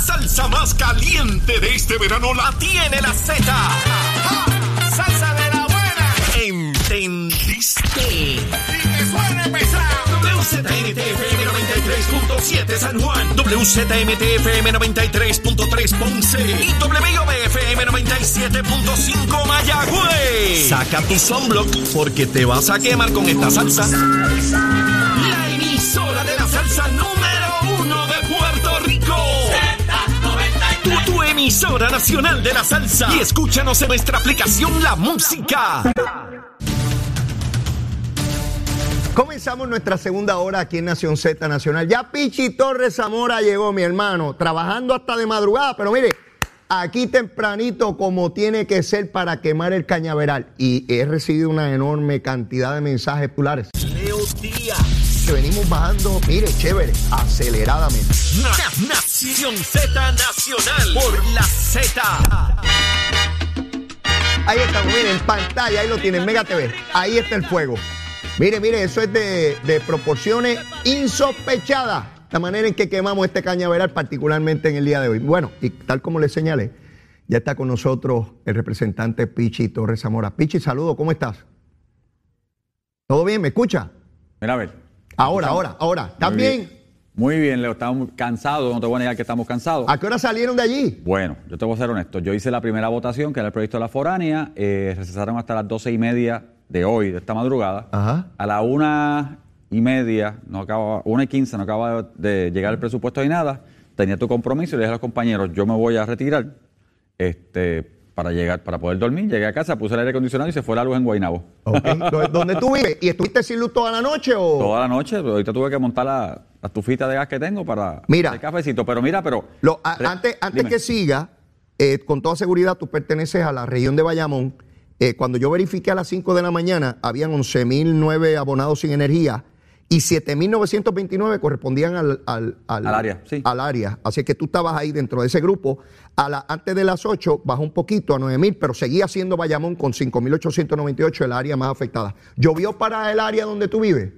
salsa más caliente de este verano la tiene la Z. ¡Salsa de la buena! ¿Entendiste? ¡Y que suene pesado! WZMTFM 93.7 San Juan, WZMTFM 93.3 Ponce y WIOBFM 97.5 Mayagüez. Saca tu sunblock porque te vas a quemar con esta salsa. La emisora de la salsa número emisora nacional de la salsa. Y escúchanos en nuestra aplicación La Música. Comenzamos nuestra segunda hora aquí en Nación Z Nacional. Ya Pichi Torres Zamora llegó, mi hermano, trabajando hasta de madrugada, pero mire, aquí tempranito como tiene que ser para quemar el cañaveral. Y he recibido una enorme cantidad de mensajes populares. Leo Díaz. Que venimos bajando, mire, chévere, aceleradamente. Na- Nación Z Nacional por la Z. Ahí estamos, miren, en pantalla, ahí lo tienen, Mega TV. Ahí está el fuego. Mire, mire, eso es de, de proporciones insospechadas. La manera en que quemamos este cañaveral, particularmente en el día de hoy. Bueno, y tal como les señalé, ya está con nosotros el representante Pichi Torres Zamora. Pichi, saludo, ¿cómo estás? ¿Todo bien? ¿Me escucha? Mira, a ver. Ahora, ahora, ahora. ¿Estás bien? Muy bien, Leo. Estamos cansados. No te voy a negar que estamos cansados. ¿A qué hora salieron de allí? Bueno, yo te voy a ser honesto. Yo hice la primera votación, que era el proyecto de la foránea. Eh, recesaron hasta las doce y media de hoy, de esta madrugada. Ajá. A la una y media, no acaba, una y quince, no acaba de llegar el presupuesto ni nada. Tenía tu compromiso y le dije a los compañeros, yo me voy a retirar este, para llegar, para poder dormir. Llegué a casa, puse el aire acondicionado y se fue la luz en Guaynabo. Ok. ¿Dó- ¿Dónde tú vives? ¿Y estuviste sin luz toda la noche o...? Toda la noche, pero ahorita tuve que montar la, la estufita de gas que tengo para Mira. hacer cafecito. Pero mira, pero. Lo- a- Re- antes antes dime. que siga, eh, con toda seguridad tú perteneces a la región de Bayamón. Eh, cuando yo verifiqué a las 5 de la mañana, habían 11.009 abonados sin energía y 7.929 correspondían al, al, Al área, sí. al área. Así que tú estabas ahí dentro de ese grupo. A la, antes de las 8 bajó un poquito a 9.000, pero seguía siendo Bayamón con 5.898 el área más afectada. ¿Llovió para el área donde tú vives?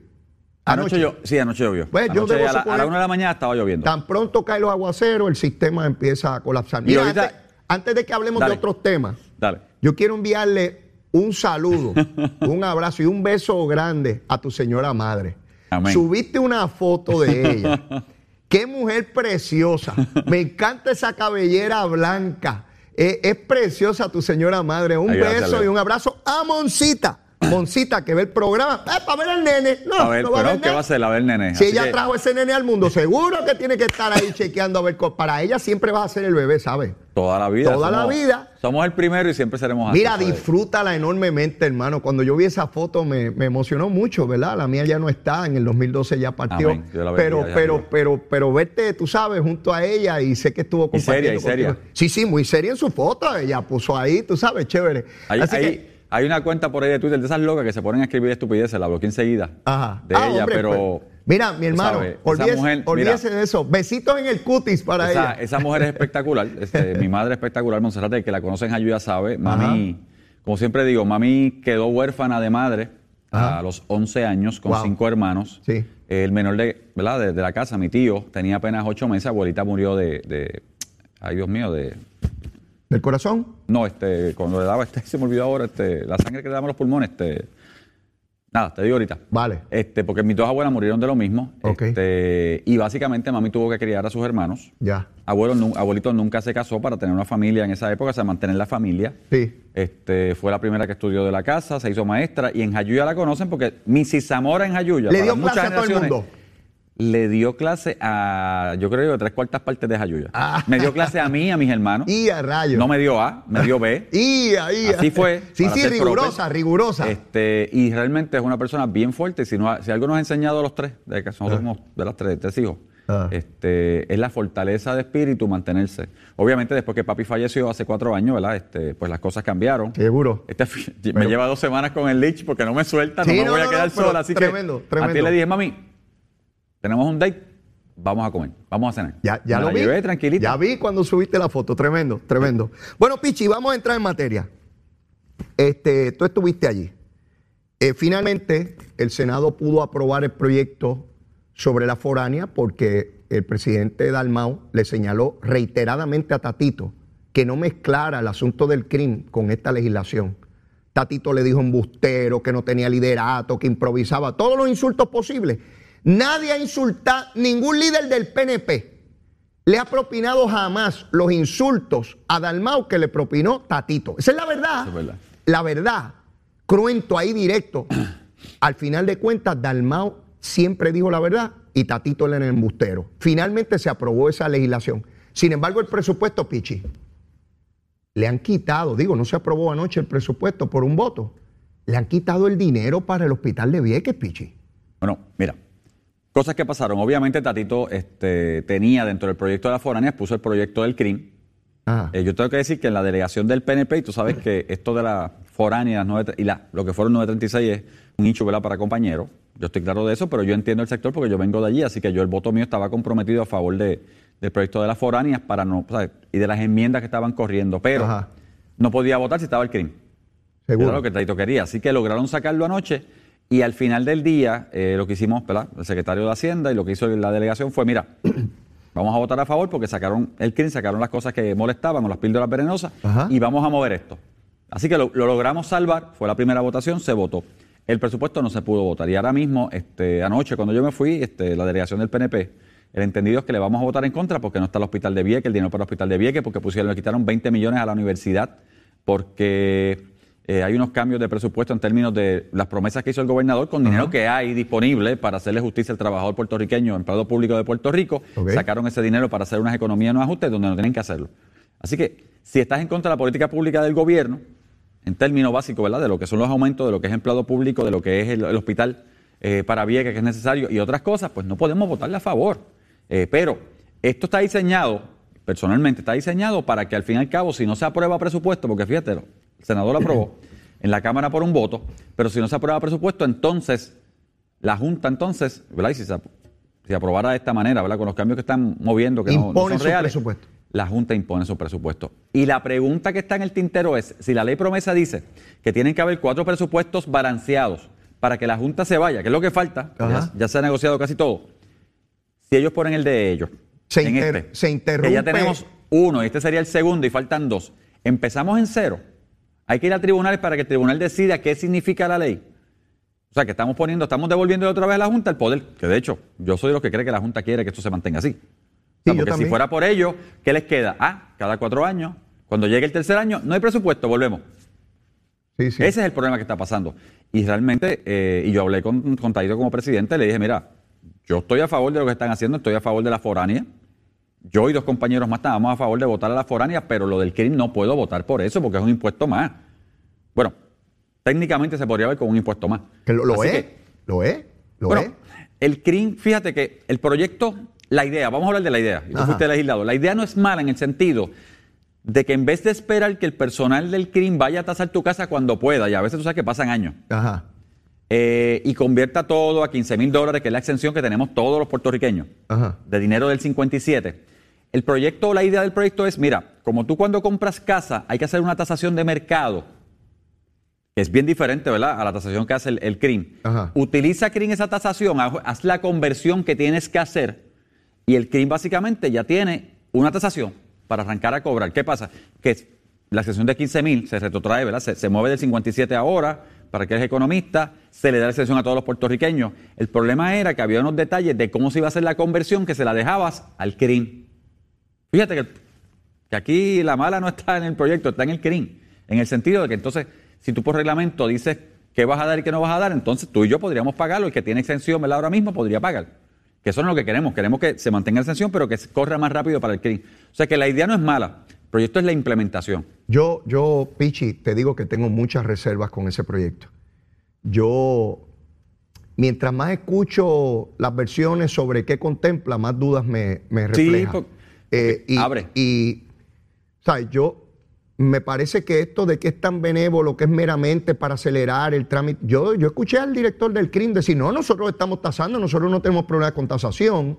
Anoche yo, sí, anoche llovió. Pues, Anoche a, la, a suponer- la una de la mañana estaba lloviendo. Tan pronto caen los aguaceros, el sistema empieza a colapsar. Mira, ahorita- antes, antes de que hablemos Dale. de otros temas, Dale. yo quiero enviarle un saludo, un abrazo y un beso grande a tu señora madre. Amén. Subiste una foto de ella. Qué mujer preciosa. Me encanta esa cabellera blanca. Eh, es preciosa tu señora madre. Un Ay, gracias, beso y un abrazo a Moncita. Moncita, que ve el programa. Eh, para ver al nene. No, A ver, no va a pero ver ¿qué va a hacer? A ver, nene. Si Así ella que- trajo ese nene al mundo, seguro que tiene que estar ahí chequeando a ver. Para ella siempre va a ser el bebé, ¿sabes? Toda la vida. Toda la vida. Somos el primero y siempre seremos así. Mira, disfrútala enormemente, hermano. Cuando yo vi esa foto me, me emocionó mucho, ¿verdad? La mía ya no está, en el 2012 ya partió. Amén. Dios la pero, pero, arriba. pero, pero verte, tú sabes, junto a ella y sé que estuvo Y seria, compartiendo y seria. Sí, sí, muy seria en su foto. Ella puso ahí, tú sabes, chévere. Hay, Así que, hay una cuenta por ahí de Twitter de esas locas que se ponen a escribir estupideces, la bloqueé enseguida. ajá. De Ah, ella, hombre, pero. pues, mira, mi hermano, olvídese, mujer- olvídese mira, de eso. Besitos en el cutis para Esa, ella. esa mujer es espectacular. Este, mi madre es espectacular, Monserrate, el que la conocen Ayuya sabe. Mami, como siempre digo, mami quedó huérfana de madre Ajá. a los 11 años con Wow. cinco hermanos. Sí. El menor de, ¿verdad? De, de la casa, mi tío, tenía apenas ocho meses. Abuelita murió de, de- ay Dios mío, de, ¿Del corazón? no, este, cuando le daba, este, se me olvidó ahora, este, la sangre que le damos los pulmones, este, nada, te digo ahorita. Vale. Este, porque mis dos abuelas murieron de lo mismo. Ok. Este, y básicamente mami tuvo que criar a sus hermanos. Ya. Abuelo, nu- abuelito nunca se casó para tener una familia en esa época, o sea, mantener la familia. Sí. Este, fue la primera que estudió de la casa, se hizo maestra y en Jayuya la conocen porque Mrs. Zamora en Jayuya. Le para dio muchas clase a todo el mundo. Le dio clase a, yo creo que tres cuartas partes de Jayuya. Ah. Me dio clase a mí y a mis hermanos. Y a rayos. No me dio A, me dio B. Y ahí. Así fue, Sí, sí, rigurosa, proper. rigurosa. Este, y realmente es una persona bien fuerte. Si, no, si algo nos ha enseñado a los tres, de que nosotros somos de las tres, tres hijos, Ah. este, es la fortaleza de espíritu mantenerse. Obviamente, después que papi falleció hace cuatro años, ¿verdad? Este, pues las cosas cambiaron. Seguro. Este me lleva dos semanas con el lich porque no me suelta, Sí, no me no, voy a no, quedar sola. Así tremendo, que a tremendo. ti le dije, mami, tenemos un date, vamos a comer, vamos a cenar. Ya, ya Me lo la vi. llevé tranquilita. Ya vi cuando subiste la foto. Tremendo, tremendo. Bueno, Pichi, vamos a entrar en materia. Este, tú estuviste allí. Eh, finalmente, el Senado pudo aprobar el proyecto sobre la foránea porque el presidente Dalmau le señaló reiteradamente a Tatito que no mezclara el asunto del crimen con esta legislación. Tatito le dijo embustero, que no tenía liderato, que improvisaba, todos los insultos posibles. Nadie ha insultado, ningún líder del PNP le ha propinado jamás los insultos a Dalmau que le propinó Tatito. Esa es la verdad. es verdad. La verdad, cruento ahí directo. Al final de cuentas, Dalmau siempre dijo la verdad y Tatito era el embustero. Finalmente se aprobó esa legislación. Sin embargo, el presupuesto, Pichi, le han quitado, digo, no se aprobó anoche el presupuesto por un voto, le han quitado el dinero para el hospital de Vieques, Pichi. Bueno, mira, cosas que pasaron. Obviamente Tatito este, tenía dentro del proyecto de la foránea, puso el proyecto del CRIM. Ajá. Eh, yo tengo que decir que en la delegación del PNP, y tú sabes que esto de la foránea las y la, lo que fueron 936 es un nicho ¿verdad? para compañeros. Yo estoy claro de eso, pero yo entiendo el sector porque yo vengo de allí, así que yo el voto mío estaba comprometido a favor de- del proyecto de las foráneas para no, ¿sabes? y de las enmiendas que estaban corriendo, pero Ajá. no podía votar si estaba el CRIM. Seguro. Era lo que Taito quería. Así que lograron sacarlo anoche y al final del día eh, lo que hicimos, ¿verdad? El secretario de Hacienda y lo que hizo la delegación fue, mira, vamos a votar a favor porque sacaron el CRIM, sacaron las cosas que molestaban o las píldoras venenosas Ajá. y vamos a mover esto. Así que lo, lo logramos salvar, fue la primera votación, se votó. El presupuesto no se pudo votar y ahora mismo, este, anoche cuando yo me fui, este, la delegación del PNP, el entendido es que le vamos a votar en contra porque no está el hospital de Vieques, el dinero para el hospital de Vieques, porque pusieron, le quitaron 20 millones a la universidad, porque eh, hay unos cambios de presupuesto en términos de las promesas que hizo el gobernador con dinero que hay disponible para hacerle justicia al trabajador puertorriqueño, empleado público de Puerto Rico. Sacaron ese dinero para hacer unas economías, unos ajustes donde no tienen que hacerlo. Así que si estás en contra de la política pública del gobierno, en términos básicos, ¿verdad? De lo que son los aumentos, de lo que es empleado público, de lo que es el, el hospital eh, para Vieques que es necesario y otras cosas, pues no podemos votarle a favor. Eh, pero esto está diseñado, personalmente está diseñado para que al fin y al cabo, si no se aprueba presupuesto, porque fíjate, el senador lo aprobó en la Cámara por un voto, pero si no se aprueba presupuesto, entonces la Junta entonces, ¿verdad? Y si se, si aprobara de esta manera, ¿verdad? Con los cambios que están moviendo, que no- son su reales, presupuesto. la Junta impone su presupuesto. Y la pregunta que está en el tintero es, si la ley promesa dice que tienen que haber cuatro presupuestos balanceados para que la Junta se vaya, que es lo que falta, ya, ya se ha negociado casi todo, si ellos ponen el de ellos, Se en inter- este, se interrumpe. que ya tenemos uno, y este sería el segundo y faltan dos, empezamos en cero, hay que ir a tribunales para que el tribunal decida qué significa la ley. O sea, que estamos poniendo, estamos devolviendo otra vez a la Junta el poder, que de hecho, yo soy de los que cree que la Junta quiere que esto se mantenga así. O sea, Sí, yo porque si fuera por ello, ¿qué les queda? Ah, cada cuatro años, cuando llegue el tercer año, no hay presupuesto, volvemos. Sí, sí. Ese es el problema que está pasando. Y realmente, eh, y yo hablé con, con Taito como presidente, le dije, mira, yo estoy a favor de lo que están haciendo, estoy a favor de la foránea. Yo y dos compañeros más estábamos a favor de votar a la foránea, pero lo del crimen no puedo votar por eso porque es un impuesto más. Bueno, técnicamente se podría ver como un impuesto más. Que lo, lo es, que, lo es, lo bueno, es. el CRIM, fíjate que el proyecto, la idea, vamos a hablar de la idea, y tú fuiste legislador, la idea no es mala en el sentido de que en vez de esperar que el personal del CRIM vaya a tasar tu casa cuando pueda, y a veces tú sabes que pasan años, Ajá, eh, y convierta todo a 15 mil dólares, que es la exención que tenemos todos los puertorriqueños, ajá. de dinero del 57. El proyecto, la idea del proyecto es, mira, como tú cuando compras casa hay que hacer una tasación de mercado, que es bien diferente, ¿verdad?, a la tasación que hace el, el CRIM. Ajá. Utiliza CRIM esa tasación, haz la conversión que tienes que hacer y el CRIM básicamente ya tiene una tasación para arrancar a cobrar. ¿Qué pasa? Que la exención de 15 mil se retrotrae, ¿verdad? Se, se mueve del 57 ahora, para que eres economista, se le da la exención a todos los puertorriqueños. El problema era que había unos detalles de cómo se iba a hacer la conversión que se la dejabas al CRIM. Fíjate que, que aquí la mala no está en el proyecto, está en el CRIM. En el sentido de que entonces, si tú por reglamento dices qué vas a dar y qué no vas a dar, entonces tú y yo podríamos pagarlo. El que tiene exención ¿verdad? ahora mismo podría pagar. Que eso no es lo que queremos. Queremos que se mantenga la exención, pero que se corra más rápido para el CRIM. O sea que la idea no es mala. El proyecto es la implementación. Yo, yo, Pichi, te digo que tengo muchas reservas con ese proyecto. Yo, mientras más escucho las versiones sobre qué contempla, más dudas me, me Sí, refleja. por- Eh, y, abre. Y, ¿sabes? Yo, me parece que esto de que es tan benévolo, que es meramente para acelerar el trámite. Yo, yo escuché al director del CRIM decir, no, nosotros estamos tasando, nosotros no tenemos problemas con tasación.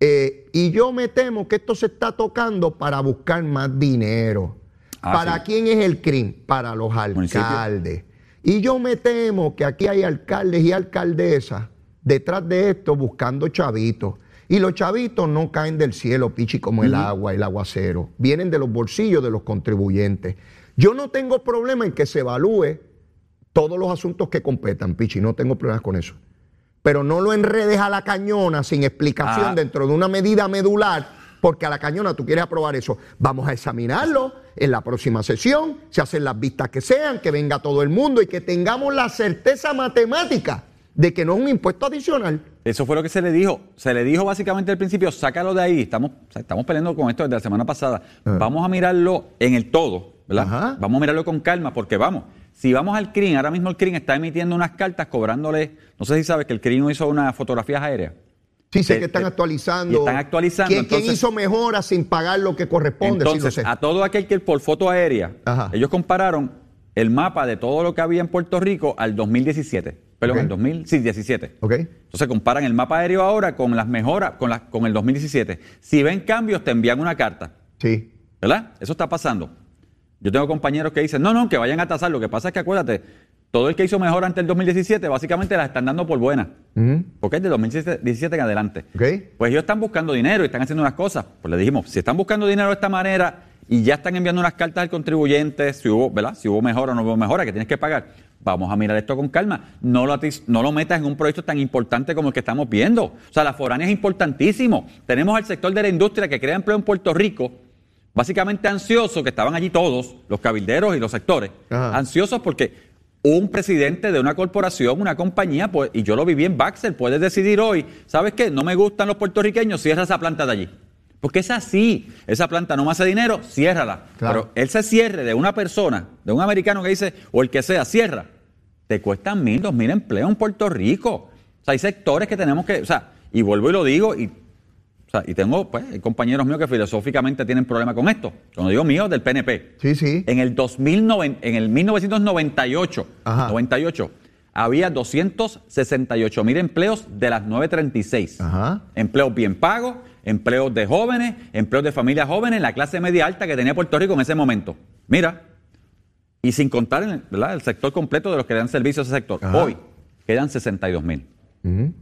Eh, y yo me temo que esto se está tocando para buscar más dinero. Ah, ¿Para sí. quién es el CRIM? Para los Municipio. alcaldes. Y yo me temo que aquí hay alcaldes y alcaldesas detrás de esto buscando chavitos. Y los chavitos no caen del cielo, pichi, como el agua, el aguacero. Vienen de los bolsillos de los contribuyentes. Yo no tengo problema en que se evalúe todos los asuntos que competan, pichi, no tengo problemas con eso. Pero no lo enredes a la cañona sin explicación Ah. dentro de una medida medular, porque a la cañona tú quieres aprobar eso. Vamos a examinarlo en la próxima sesión, se hacen las vistas que sean, que venga todo el mundo y que tengamos la certeza matemática de que no es un impuesto adicional. Eso fue lo que se le dijo. Se le dijo básicamente al principio, sácalo de ahí. Estamos, o sea, estamos peleando con esto desde la semana pasada. Vamos a mirarlo en el todo, ¿verdad? Ajá. Vamos a mirarlo con calma, porque vamos, si vamos al CRIN, ahora mismo el CRIN está emitiendo unas cartas cobrándole, no sé si sabes que el CRIN hizo unas fotografías aéreas. Sí, sé que están actualizando. y están actualizando, ¿Quién, quién entonces- hizo mejoras sin pagar lo que corresponde? Sí, lo Entonces, sé. a todo aquel que por foto aérea, Ajá. ellos compararon el mapa de todo lo que había en Puerto Rico al 2017. Perdón, Ok. al 2017. ¿Ok? Entonces comparan el mapa aéreo ahora con las mejoras, con, las- con el 2017. Si ven cambios, te envían una carta. Sí. ¿Verdad? Eso está pasando. Yo tengo compañeros que dicen, no, no, que vayan a tasar. Lo que pasa es que acuérdate, todo el que hizo mejor antes del 2017, básicamente las están dando por buenas. Ujú. Porque es de 2017 en adelante. ¿Ok? Pues ellos están buscando dinero y están haciendo unas cosas. Pues le dijimos, si están buscando dinero de esta manera y ya están enviando unas cartas al contribuyente, si hubo, ¿verdad? Si hubo mejora o no hubo mejora, que tienes que pagar. Vamos a mirar esto con calma. No lo, no lo metas en un proyecto tan importante como el que estamos viendo. O sea, la foránea es importantísimo. Tenemos al sector de la industria que crea empleo en Puerto Rico, básicamente ansioso, que estaban allí todos, los cabilderos y los sectores, Ajá. ansiosos porque un presidente de una corporación, una compañía, pues, y yo lo viví en Baxter, puedes decidir hoy, ¿sabes qué? No me gustan los puertorriqueños, cierra esa planta de allí. Porque es así, esa planta no me hace dinero, ciérrala. Claro. Pero ese cierre de una persona, de un americano que dice, o el que sea, cierra, te cuestan mil, dos mil empleos en Puerto Rico. O sea, hay sectores que tenemos que, o sea, y vuelvo y lo digo, y, o sea, y tengo pues, compañeros míos que filosóficamente tienen problemas con esto. Cuando digo mío, del PNP. Sí, sí. En el 2009, en el 1998, Ajá. 98, había 268 mil empleos de las 936. Ajá. Empleos bien pagos, empleos de jóvenes, empleos de familias jóvenes, la clase media alta que tenía Puerto Rico en ese momento. Mira, y sin contar en el, el sector completo de los que dan servicio a ese sector. Ajá. Hoy quedan 62 mil. Ujú.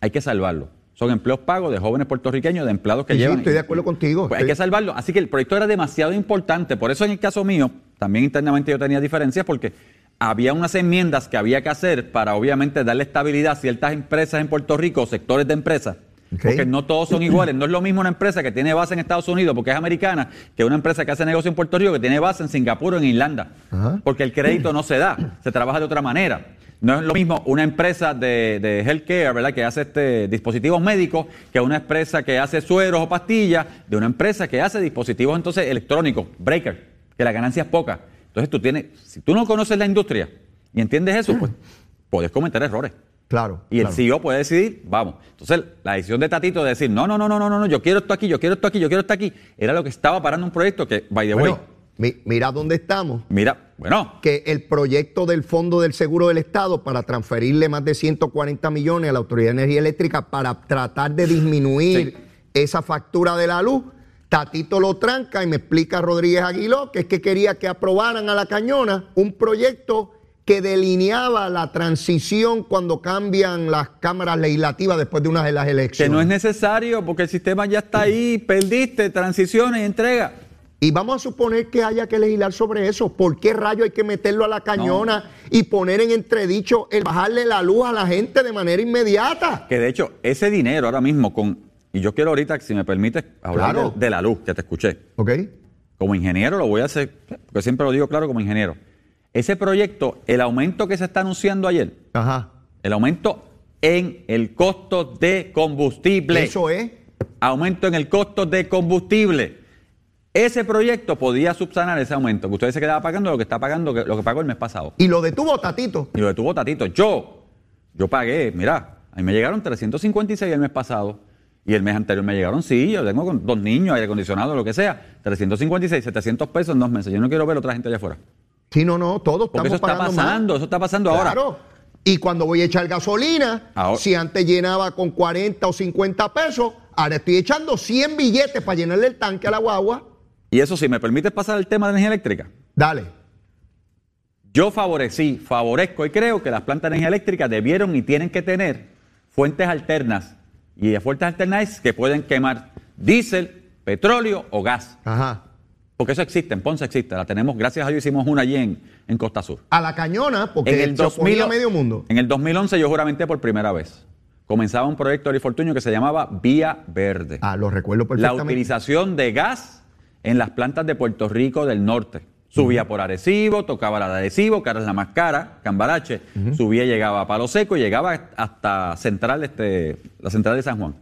Hay que salvarlo. Son empleos pagos de jóvenes puertorriqueños, de empleados que Sí, sí, llevan. estoy de acuerdo contigo. Pues hay que salvarlo. Así que el proyecto era demasiado importante. Por eso en el caso mío, también internamente yo tenía diferencias porque había unas enmiendas que había que hacer para obviamente darle estabilidad a ciertas empresas en Puerto Rico, o sectores de empresas. Porque no todos son iguales. No es lo mismo una empresa que tiene base en Estados Unidos porque es americana que una empresa que hace negocio en Puerto Rico que tiene base en Singapur o en Irlanda. Porque el crédito no se da, se trabaja de otra manera. No es lo mismo una empresa de, de healthcare, ¿verdad? Que hace este, dispositivos médicos, que una empresa que hace sueros o pastillas, de una empresa que hace dispositivos entonces electrónicos, breaker, que la ganancia es poca. Entonces tú tienes, si tú no conoces la industria y entiendes eso, pues puedes cometer errores. Claro. Y el claro. CEO puede decidir, vamos. Entonces, la decisión de Tatito de decir, no, no, no, no, no, no, yo quiero esto aquí, yo quiero esto aquí, yo quiero esto aquí, era lo que estaba parando un proyecto que, by the way, Bueno, mi- mira dónde estamos. mira, bueno, que el proyecto del Fondo del Seguro del Estado para transferirle más de 140 millones a la Autoridad de Energía Eléctrica para tratar de disminuir Sí. esa factura de la luz, Tatito lo tranca y me explica Rodríguez Aguiló que es que quería que aprobaran a la cañona un proyecto que delineaba la transición cuando cambian las cámaras legislativas después de unas de las que elecciones. no es necesario porque el sistema ya está ahí, perdiste, transiciones y entrega. Y vamos a suponer que haya que legislar sobre eso. ¿Por qué rayo hay que meterlo a la cañona y poner en entredicho el bajarle la luz a la gente de manera inmediata? Que de hecho, ese dinero ahora mismo con, y yo quiero ahorita, si me permites, hablar Claro. de, de la luz, que te escuché. ¿Ok? Como ingeniero lo voy a hacer, porque siempre lo digo claro como ingeniero. Ese proyecto, el aumento que se está anunciando ayer, Ajá. el aumento en el costo de combustible. Eso es. aumento en el costo de combustible. Ese proyecto podía subsanar ese aumento, que usted se quedaba pagando lo que está pagando, lo que pagó el mes pasado. Y lo detuvo Tatito. Y lo detuvo Tatito. Yo, yo pagué, mira, a mí me llegaron 356 el mes pasado. Y el mes anterior me llegaron, sí, yo tengo con dos niños, aire acondicionado, lo que sea. 356, 700 pesos en dos meses. Yo no quiero ver a otra gente allá afuera. Sí, no, no, todos Porque estamos eso está pagando pasando, eso está pasando ahora. Claro. Y cuando voy a echar gasolina, Ahora- si antes llenaba con 40 o 50 pesos, ahora estoy echando 100 billetes para llenarle el tanque a la guagua. Y eso, si me permites pasar al tema de energía eléctrica. Dale. Yo favorecí, favorezco y creo que las plantas de energía eléctrica debieron y tienen que tener fuentes alternas y a fuentes alternativas que pueden quemar diésel, petróleo o gas. Ajá. Porque eso existe, en Ponce existe, la tenemos, gracias a Dios hicimos una allí en, en Costa Sur. A la cañona, porque En el, se oponía 2000 a medio mundo. en el 2011 yo juramenté por primera vez. Comenzaba un proyecto de Fortunio que se llamaba Vía Verde. Ah, lo recuerdo la perfectamente. utilización de gas en las plantas de Puerto Rico del norte. Subía por Arecibo, tocaba la de Arecibo, que ahora es la más cara, Cambarache. Subía y llegaba a Palo Seco y llegaba hasta central, este, la central de San Juan.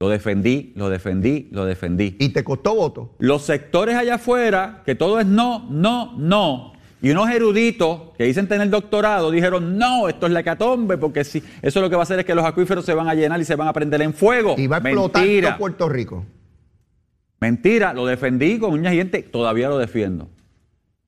Lo defendí, lo defendí, lo defendí. Y te costó voto. Los sectores allá afuera, que todo es no, no, no. Y unos eruditos que dicen tener doctorado dijeron, no, esto es la hecatombe, porque si eso lo que va a hacer es que los acuíferos se van a llenar y se van a prender en fuego. Y va a explotar Mentira. todo Puerto Rico. Mentira, lo defendí con uñas y dientes, todavía lo defiendo.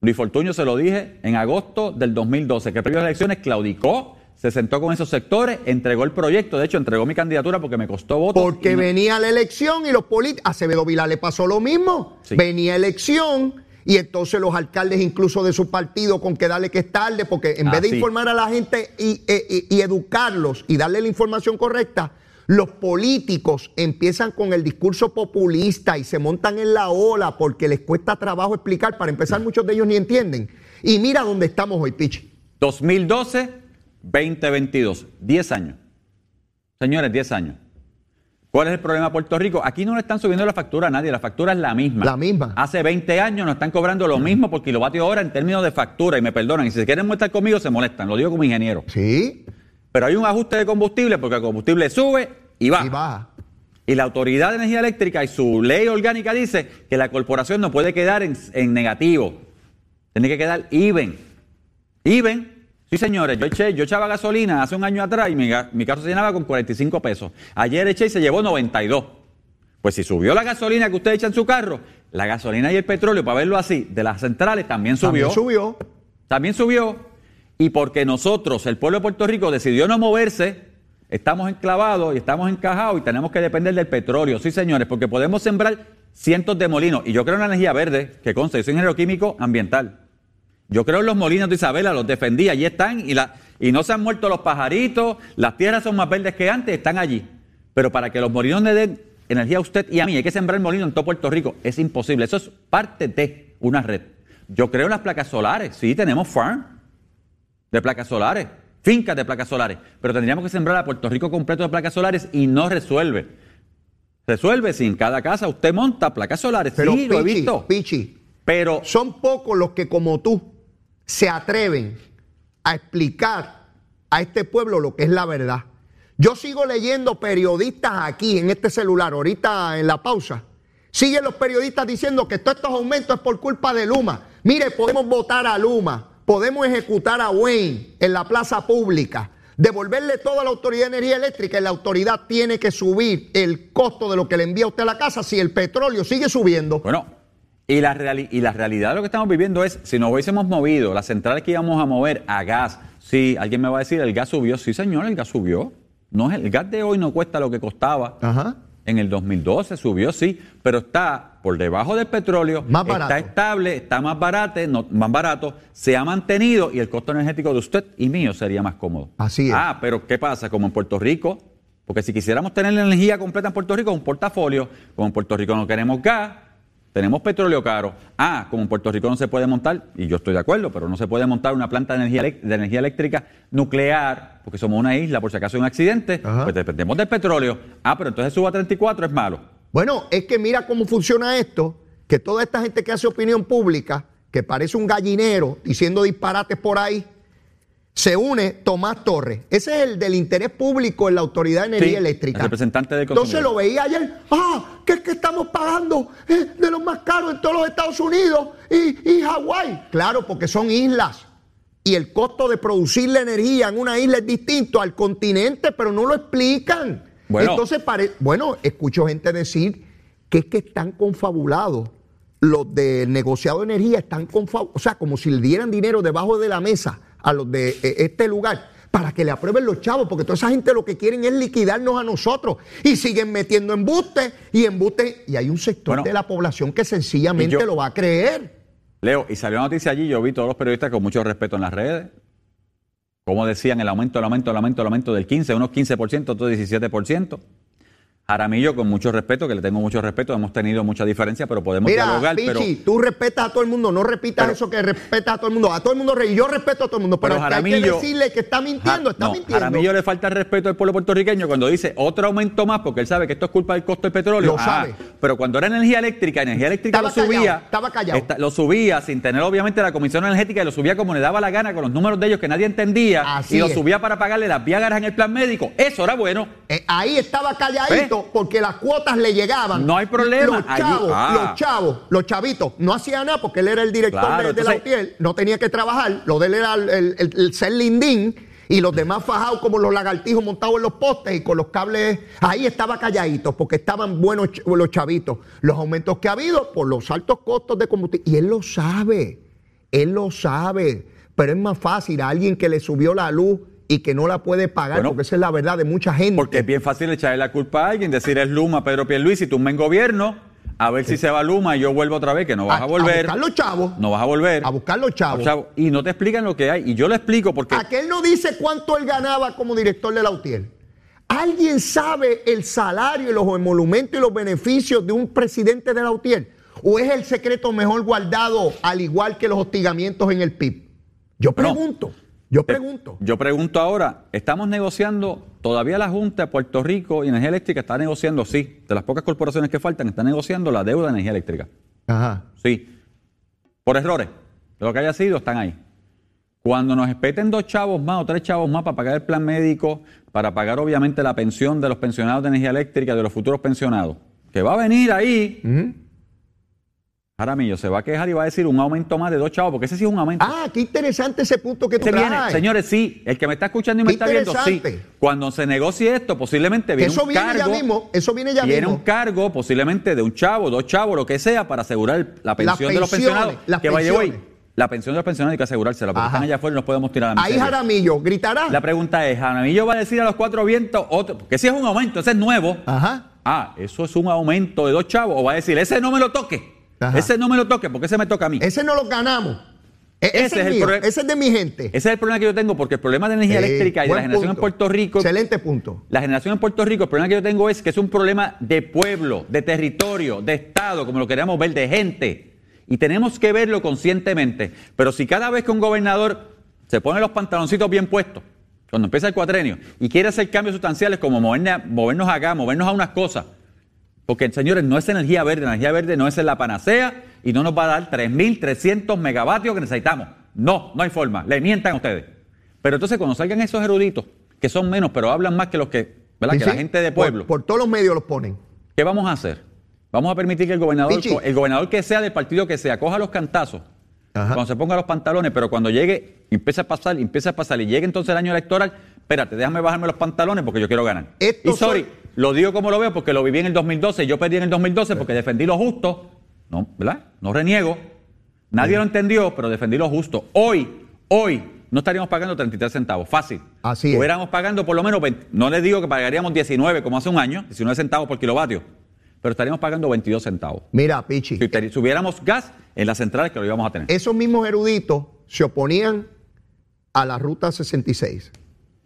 Luis Fortuño se lo dije en agosto del 2012, que previo a las elecciones claudicó, se sentó con esos sectores, entregó el proyecto, de hecho entregó mi candidatura porque me costó votos. Porque no- venía la elección y los políticos. Acevedo Vilá le pasó lo mismo. Sí. Venía elección y entonces los alcaldes, incluso de su partido, con que darle que es tarde, porque en vez de informar a la gente y, e- y- y educarlos y darle la información correcta, los políticos empiezan con el discurso populista y se montan en la ola porque les cuesta trabajo explicar. Para empezar, muchos de ellos ni entienden. Y mira dónde estamos hoy, Pichi. 2012, 2022, 10 años. Señores, 10 años. ¿Cuál es el problema de Puerto Rico? Aquí no le están subiendo la factura a nadie, la factura es la misma. La misma. Hace 20 años nos están cobrando lo mismo por kilovatio hora en términos de factura, y me perdonan, y si se quieren molestar conmigo, se molestan, lo digo como ingeniero. Sí, Pero hay un ajuste de combustible porque el combustible sube y baja. y baja. Y la Autoridad de Energía Eléctrica y su ley orgánica dice que la corporación no puede quedar en, en negativo. Tiene que quedar even. Even. Sí, señores, yo, eché, yo echaba gasolina hace un año atrás y mi, mi carro se llenaba con 45 pesos. Ayer eché y se llevó 92. Pues si subió la gasolina que usted echa en su carro, la gasolina y el petróleo, para verlo así, de las centrales también subió. También subió. También subió. Y porque nosotros, el pueblo de Puerto Rico, decidió no moverse, estamos enclavados y estamos encajados y tenemos que depender del petróleo. Sí, señores, porque podemos sembrar cientos de molinos. Y yo creo en la energía verde, que consta, yo soy ingeniero químico ambiental. Yo creo en los molinos de Isabela, los defendí, allí están y, la, y no se han muerto los pajaritos, las tierras son más verdes que antes, están allí. Pero para que los molinos le den energía a usted y a mí, hay que sembrar molinos en todo Puerto Rico. Es imposible, eso es parte de una red. Yo creo en las placas solares, sí, tenemos farm de placas solares, fincas de placas solares, pero tendríamos que sembrar a Puerto Rico completo de placas solares y no resuelve. Resuelve si en cada casa usted monta placas solares, Pero sí, lo he Pichi, visto. Pichi, Pero son pocos los que como tú se atreven a explicar a este pueblo lo que es la verdad. Yo sigo leyendo periodistas aquí en este celular, ahorita en la pausa. Siguen los periodistas diciendo que todos estos aumentos es por culpa de Luma. Mire, podemos votar a Luma, podemos ejecutar a Wayne en la plaza pública, devolverle toda la autoridad de energía eléctrica y la autoridad tiene que subir el costo de lo que le envía usted a la casa si el petróleo sigue subiendo. Bueno, y la, reali- y la realidad de lo que estamos viviendo es, si nos hubiésemos movido las centrales que íbamos a mover a gas, sí, alguien me va a decir, el gas subió, sí señor, el gas subió. No el gas de hoy no cuesta lo que costaba. Ajá. En el 2012 subió, sí, pero está por debajo del petróleo, Más está estable, está más barato, no, más barato, se ha mantenido y el costo energético de usted y mío sería más cómodo. Así es. Ah, pero ¿qué pasa? Como en Puerto Rico, porque si quisiéramos tener la energía completa en Puerto Rico, un portafolio, como en Puerto Rico no queremos gas, tenemos petróleo caro. Ah, como en Puerto Rico no se puede montar, y yo estoy de acuerdo, pero no se puede montar una planta de energía, elec- de energía eléctrica nuclear, porque somos una isla, por si acaso hay un accidente, Ajá. pues dependemos del petróleo. Ah, pero entonces suba a 34 es malo. Bueno, es que mira cómo funciona esto, que toda esta gente que hace opinión pública, que parece un gallinero diciendo disparates por ahí, se une Tomás Torres. Ese es el del interés público en la Autoridad de Energía Sí, Eléctrica. el representante del Entonces lo veía ayer, ah, que es que estamos pagando eh, de los más caros en todos los Estados Unidos y, y Hawái. Claro, porque son islas. Y el costo de producir la energía en una isla es distinto al continente, pero no lo explican. Bueno. Entonces, pare- bueno, escucho gente decir que es que están confabulados. Los del negociado de energía están confabulados. O sea, como si le dieran dinero debajo de la mesa a los de eh, este lugar para que le aprueben los chavos, porque toda esa gente lo que quieren es liquidarnos a nosotros. Y siguen metiendo embustes y embustes. Y hay un sector Bueno. de la población que sencillamente yo- lo va a creer. Leo, y salió la noticia allí, yo vi todos los periodistas con mucho respeto en las redes. Como decían, el aumento, el aumento, el aumento, el aumento del 15, unos 15%, otros 17%. Jaramillo, con mucho respeto, que le tengo mucho respeto, hemos tenido mucha diferencia, pero podemos Mira, dialogar. Pichi, pero, tú respetas a todo el mundo, no repitas Pero- eso que respetas a todo el mundo. A todo el mundo, yo respeto a todo el mundo, pero, Pero que hay que Jaramillo- decirle que está mintiendo, está no, mintiendo. Jaramillo le falta el respeto al pueblo puertorriqueño cuando dice otro aumento más, porque él sabe que esto es culpa del costo del petróleo. Lo sabe. Pero cuando era energía eléctrica, energía eléctrica Estaba lo subía. callado, estaba callado. lo subía sin tener obviamente la comisión energética y lo subía como le daba la gana con los números de ellos que nadie entendía. Así y lo es. subía para pagarle las viágaras en el plan médico. Eso era bueno. Eh, ahí estaba calladito porque las cuotas le llegaban. No hay problema. Los chavos, ah. los chavos, los chavitos, no hacían nada porque él era el director Claro, de, de la UTIEL, no tenía que trabajar, lo de él era el, el- el- el ser lindín y los demás fajados como los lagartijos montados en los postes y con los cables. Ahí estaba calladito porque estaban buenos los chavitos. Los aumentos que ha habido por los altos costos de combustible. Y él lo sabe, él lo sabe, pero es más fácil a alguien que le subió la luz y que no la puede pagar, Bueno, porque esa es la verdad de mucha gente. Porque es bien fácil echarle la culpa a alguien, decir es Luma, Pedro Pierluisi, tú me en gobierno, a ver si se va Luma y yo vuelvo otra vez, que no vas a, volver. buscar los chavos. No vas a volver. A buscar los chavos. Chavo, Y no te explican lo que hay. Y yo lo explico porque. Aquel no dice cuánto él ganaba como director de la UTIEL. ¿Alguien sabe el salario y los emolumentos y los beneficios de un presidente de la UTIEL? ¿O es el secreto mejor guardado al igual que los hostigamientos en el PIB? Yo pregunto, yo Eh, pregunto. Yo pregunto ahora, estamos negociando, todavía la Junta de Puerto Rico y Energía Eléctrica está negociando, sí, de las pocas corporaciones que faltan, está negociando la deuda de energía eléctrica. Ajá. Sí. Por errores. De lo que haya sido, están ahí. Cuando nos espeten dos chavos más o tres chavos más para pagar el plan médico, para pagar obviamente la pensión de los pensionados de energía eléctrica, de los futuros pensionados, que va a venir ahí, Jaramillo se va a quejar y va a decir un aumento más de dos chavos, porque ese sí es un aumento. Ah, qué interesante ese punto que tú Se viene, traes. señores, sí, el que me está escuchando y me Qué está viendo, sí. Cuando se negocie esto, posiblemente viene eso un viene ya cargo. mismo, eso viene ya viene mismo. un cargo posiblemente de un chavo, dos chavos, lo que sea, para asegurar la pensión de los pensionados. las que vaya hoy. La pensión de los pensionados hay que asegurársela, porque Ajá. están allá afuera y nos podemos tirar a la Ahí. Jaramillo gritará. La pregunta es, Jaramillo va a decir a los cuatro vientos, otro, porque si es un aumento, ese es nuevo. Ajá. Ah, eso es un aumento de dos chavos, o va a decir, ese no me lo toque. Ajá. Ese no me lo toque, porque ese me toca a mí. Ese no lo ganamos. E- Ese, Ese es, el mío, ese es de mi gente. Ese es el problema que yo tengo, porque el problema de energía Eh, eléctrica y de la generación punto. en Puerto Rico. Excelente punto. La generación en Puerto Rico, el problema que yo tengo es que es un problema de pueblo, de territorio, de Estado, como lo queremos ver, de gente. Y tenemos que verlo conscientemente. Pero si cada vez que un gobernador se pone los pantaloncitos bien puestos, cuando empieza el cuatrenio, y quiere hacer cambios sustanciales como movernos acá, movernos a unas cosas, porque, señores, no es energía verde, la energía verde no es la panacea y no nos va a dar 3.300 megavatios que necesitamos. No, no hay forma, le mientan a ustedes. Pero entonces cuando salgan esos eruditos, que son menos, pero hablan más que los que, ¿verdad? Sí, que sí. la gente de pueblo, Por, por todos los medios los ponen. ¿qué vamos a hacer? Vamos a permitir que el gobernador, Pichi. el gobernador que sea del partido que sea, coja los cantazos, Ajá. cuando se ponga los pantalones, pero cuando llegue, empiece a pasar, empiece a pasar y llegue entonces el año electoral, espérate, déjame bajarme los pantalones porque yo quiero ganar. Esto y sorry, son- lo digo como lo veo porque lo viví en el 2012, yo perdí en el 2012 porque defendí lo justo, no, ¿verdad? No reniego. Nadie lo entendió, pero defendí lo justo. Hoy, hoy, no estaríamos pagando 33 centavos, fácil. Así es. Estuviéramos pagando por lo menos 20, no les digo que pagaríamos 19 como hace un año, 19 centavos por kilovatio, pero estaríamos pagando 22 centavos. Mira, Pichi, Si te- tuviéramos gas en las centrales que lo íbamos a tener. esos mismos eruditos se oponían a la Ruta 66.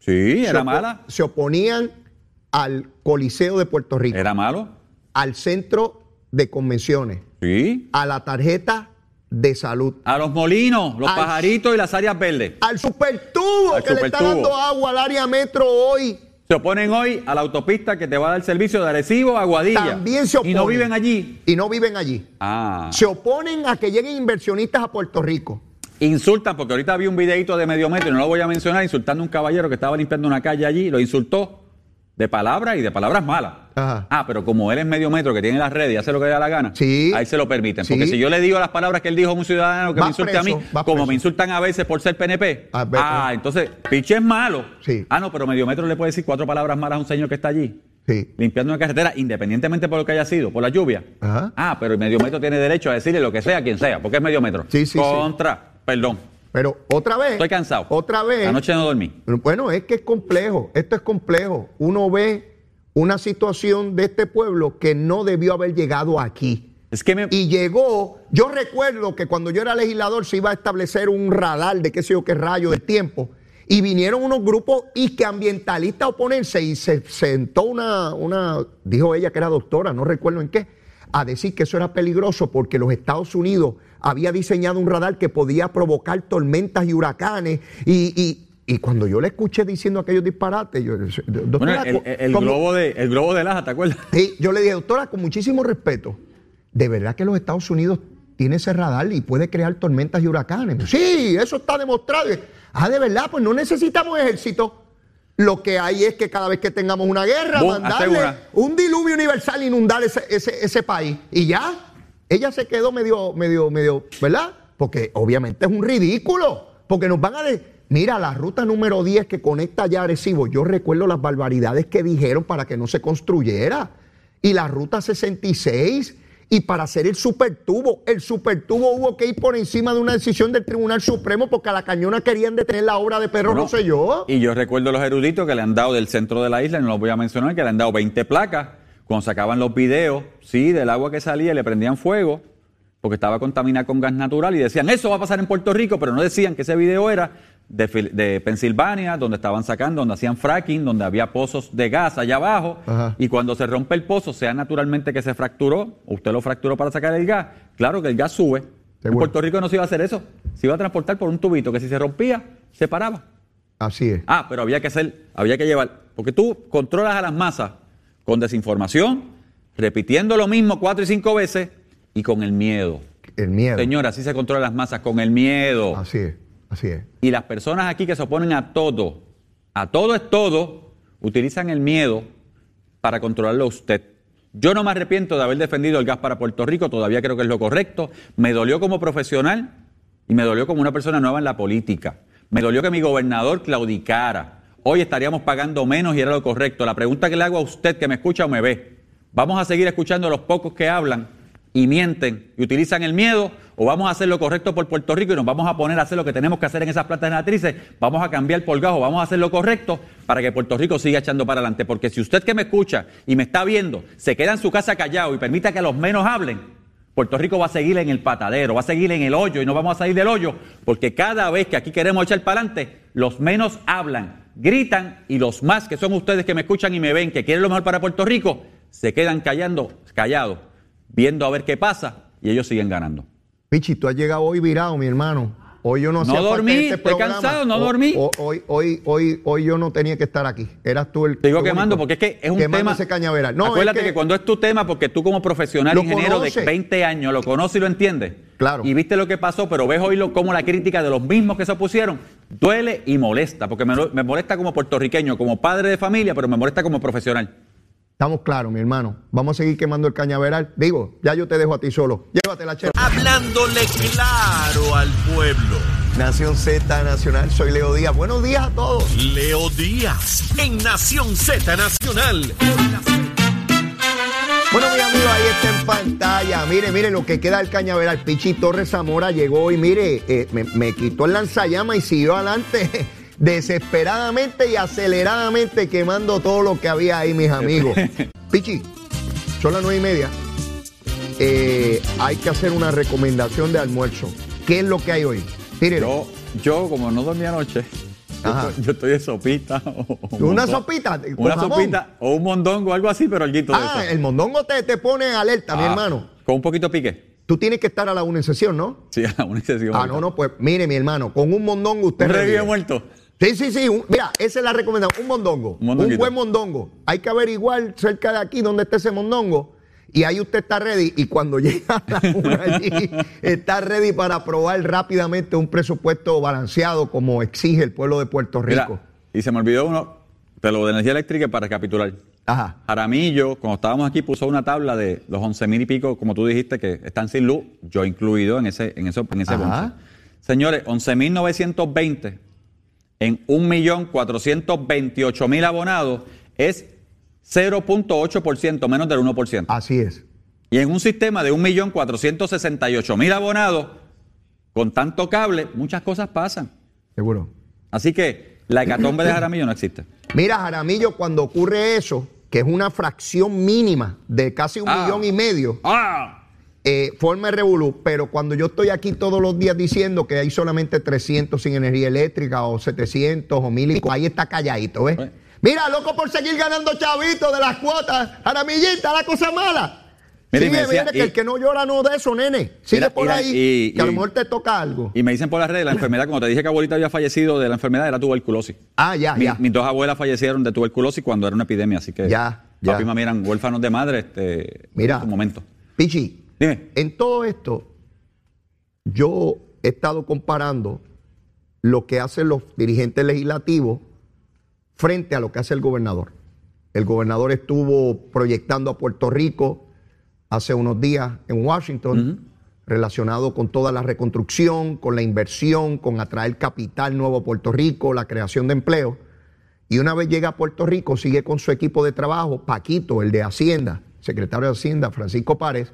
Sí, Se era opo- mala. Se oponían al Coliseo de Puerto Rico, Era malo. al Centro de Convenciones, Sí. a la tarjeta de salud, A los molinos, los Al- pajaritos y las áreas verdes. al supertubo Al que le está dando agua al área metro hoy. Se oponen hoy a la autopista que te va a dar servicio de Arecibo a Aguadilla. También se oponen. Y no viven allí. Y no viven allí. Ah. Se oponen a que lleguen inversionistas a Puerto Rico. Insultan, porque ahorita vi un videito de medio metro, y no lo voy a mencionar, insultando a un caballero que estaba limpiando una calle allí, lo insultó de palabras y de palabras malas. Ajá. Ah, pero como él es medio metro, que tiene las redes y hace lo que le da la gana, Sí. ahí se lo permiten. Sí. Porque si yo le digo las palabras que él dijo a un ciudadano que Va me insulte a mí, como preso. me insultan a veces por ser PNP, Ah, ve- ah, entonces, Piche es malo. Sí. Ah, no, pero medio metro le puede decir cuatro palabras malas a un señor que está allí. Sí. Limpiando una carretera, independientemente por lo que haya sido, por la lluvia. Ajá. Ah, pero el medio metro tiene derecho a decirle lo que sea a quien sea, porque es medio metro. Sí, sí, sí. Contra, perdón. Pero otra vez. Estoy cansado. Otra vez. Anoche no dormí. Bueno, es que es complejo. Esto es complejo. Uno ve una situación de este pueblo que no debió haber llegado aquí. Es que me. Y llegó, yo recuerdo que cuando yo era legislador se iba a establecer un radar de qué sé yo qué rayo del tiempo. Y vinieron unos grupos y que ambientalistas a oponerse y se sentó una, una, dijo ella que era doctora, no recuerdo en qué, a decir que eso era peligroso porque los Estados Unidos había diseñado un radar que podía provocar tormentas y huracanes y, y- y cuando yo le escuché diciendo aquellos disparates, yo, Bueno, doctora, el, el- el como- globo de, el globo de Laja, ¿te acuerdas? Sí, yo le dije, doctora, con muchísimo respeto, ¿de verdad que los Estados Unidos tiene ese radar y puede crear tormentas y huracanes? Sí, eso está demostrado. Ah, de verdad, pues no necesitamos ejército. Lo que hay es que cada vez que tengamos una guerra, Boom, mandarle un diluvio universal, inundar ese, ese, ese país. Y ya, ella se quedó medio, medio, medio, ¿verdad? Porque obviamente es un ridículo. Porque nos van a decir, mira, la ruta número 10 que conecta ya a Arecibo, yo recuerdo las barbaridades que dijeron para que no se construyera. Y la ruta 66, y para hacer el supertubo, el supertubo hubo que ir por encima de una decisión del Tribunal Supremo porque a la cañona querían detener la obra de Pedro Bueno, Rosselló. Y yo recuerdo los eruditos que le han dado del centro de la isla, no los voy a mencionar, que le han dado 20 placas. Cuando sacaban los videos, sí, del agua que salía, le prendían fuego, porque estaba contaminada con gas natural, y decían, eso va a pasar en Puerto Rico, pero no decían que ese video era de, Pensilvania, donde estaban sacando, donde hacían fracking, donde había pozos de gas allá abajo, Ajá. y cuando se rompe el pozo, sea naturalmente que se fracturó, usted lo fracturó para sacar el gas, claro que el gas sube. En. Puerto Rico no se iba a hacer eso, se iba a transportar por un tubito que si se rompía, se paraba. Así es. Ah, pero había que hacer, había que llevar, porque tú controlas a las masas con desinformación, repitiendo lo mismo cuatro y cinco veces y con el miedo. El miedo. Señora, así se controla las masas, con el miedo. Así es, así es. Y las personas aquí que se oponen a todo, a todo es todo, utilizan el miedo para controlarlo a usted. Yo no me arrepiento de haber defendido el gas para Puerto Rico, todavía creo que es lo correcto. Me dolió como profesional y me dolió como una persona nueva en la política. Me dolió que mi gobernador claudicara. Hoy estaríamos pagando menos y era lo correcto. La pregunta que le hago a usted que me escucha o me ve, ¿vamos a seguir escuchando a los pocos que hablan y mienten y utilizan el miedo o vamos a hacer lo correcto por Puerto Rico y nos vamos a poner a hacer lo que tenemos que hacer en esas plantas generatrices? Vamos a cambiar por gajo, vamos a hacer lo correcto para que Puerto Rico siga echando para adelante. Porque si usted que me escucha y me está viendo se queda en su casa callado y permita que los menos hablen, Puerto Rico va a seguir en el patadero, va a seguir en el hoyo y no vamos a salir del hoyo porque cada vez que aquí queremos echar para adelante, los menos hablan, gritan y los más que son ustedes que me escuchan y me ven que quieren lo mejor para Puerto Rico, se quedan callando, callados, viendo a ver qué pasa y ellos siguen ganando. Pichi, tú has llegado hoy virado, mi hermano. Hoy yo no No dormí, este estoy programa. cansado, no dormí. ho- Hoy, hoy, hoy, hoy yo no tenía que estar aquí. Eras tú el. Sigo el quemando porque es que es un tema. ese cañaveral. No, es acuérdate que, cuando es tu tema, porque tú como profesional ingeniero conoce. de 20 años lo conoces y lo entiendes. Claro. Y viste lo que pasó, pero ves hoy lo, cómo la crítica de los mismos que se opusieron duele y molesta, porque me, me molesta como puertorriqueño, como padre de familia, pero me molesta como profesional. Estamos claros, mi hermano. Vamos a seguir quemando el cañaveral. Digo, ya yo te dejo a ti solo. Llévatela, chela. Hablándole claro al pueblo. Nación Z Nacional, soy Leo Díaz. Buenos días a todos. Leo Díaz en Nación Z Nacional. Bueno, mi amigo, ahí está en pantalla. Mire, mire lo que queda del cañaveral. Pichi Torres Zamora llegó y mire, eh, me, me quitó el lanzallama y siguió adelante desesperadamente y aceleradamente quemando todo lo que había ahí, mis amigos. Pichi, son las nueve y media. Eh, hay que hacer una recomendación de almuerzo. ¿Qué es lo que hay hoy? Tírelo. Yo, yo como no dormí anoche, Ajá. estoy, yo estoy de sopita. o- o ¿Una sopita Una jamón? sopita o un mondongo, algo así, pero de Ah, eso. el mondongo te, te pone alerta, mi Ah, hermano. Con un poquito de pique. Tú tienes que estar a la una en sesión, ¿no? Sí, a una sesión. Ah, no, no, pues mire, mi hermano, con un mondongo usted Un revive muerto. Sí, sí, sí. un- mira, esa es la recomendación. Un mondongo. Un buen mondongo. Hay que averiguar cerca de aquí dónde está ese mondongo. Y ahí usted está ready. Y cuando llega a la una allí, está ready para aprobar rápidamente un presupuesto balanceado como exige el pueblo de Puerto Rico. Mira, y se me olvidó uno, de lo de energía eléctrica para recapitular. Ajá. Jaramillo, cuando estábamos aquí, puso una tabla de los 11 mil y pico, como tú dijiste, que están sin luz, yo incluido en ese, en eso, en ese. Señores, 11.920 en 1.428.000 abonados es 0.8%, menos del 1%. Así es. Y en un sistema de 1.468.000 abonados, con tanto cable, muchas cosas pasan. Seguro. Así que la hecatombe de Jaramillo no existe. Mira, Jaramillo, cuando ocurre eso, que es una fracción mínima de casi un Ah. millón y medio, ¡Ah! Eh, forma el revolú, pero cuando yo estoy aquí todos los días diciendo que hay solamente 300 sin energía eléctrica o 700 o 1000, ahí está calladito, ¿ves? Pues. Mira, loco por seguir ganando chavitos de las cuotas, Jaramillita, la cosa mala. Mira, y Sigue, me decía- mira, que y- el que no llora no de eso, nene. Sigue Mira, por mira, ahí, y- que a lo y- mejor te toca algo. Y me dicen por las redes, la enfermedad, como te dije que abuelita había fallecido de la enfermedad, era tuberculosis. Ah, ya, Mi- ya. Mis dos abuelas fallecieron de tuberculosis cuando era una epidemia, así que Ya, papi ya. y mami eran huérfanos de madre este, Mira. en su momento. Pichi, Dime. en todo esto, yo he estado comparando lo que hacen los dirigentes legislativos frente a lo que hace el gobernador. El gobernador estuvo proyectando a Puerto Rico hace unos días en Washington, relacionado con toda la reconstrucción, con la inversión, con atraer capital nuevo a Puerto Rico, la creación de empleo. Y una vez llega a Puerto Rico, sigue con su equipo de trabajo, Paquito, el de Hacienda, secretario de Hacienda, Francisco Párez,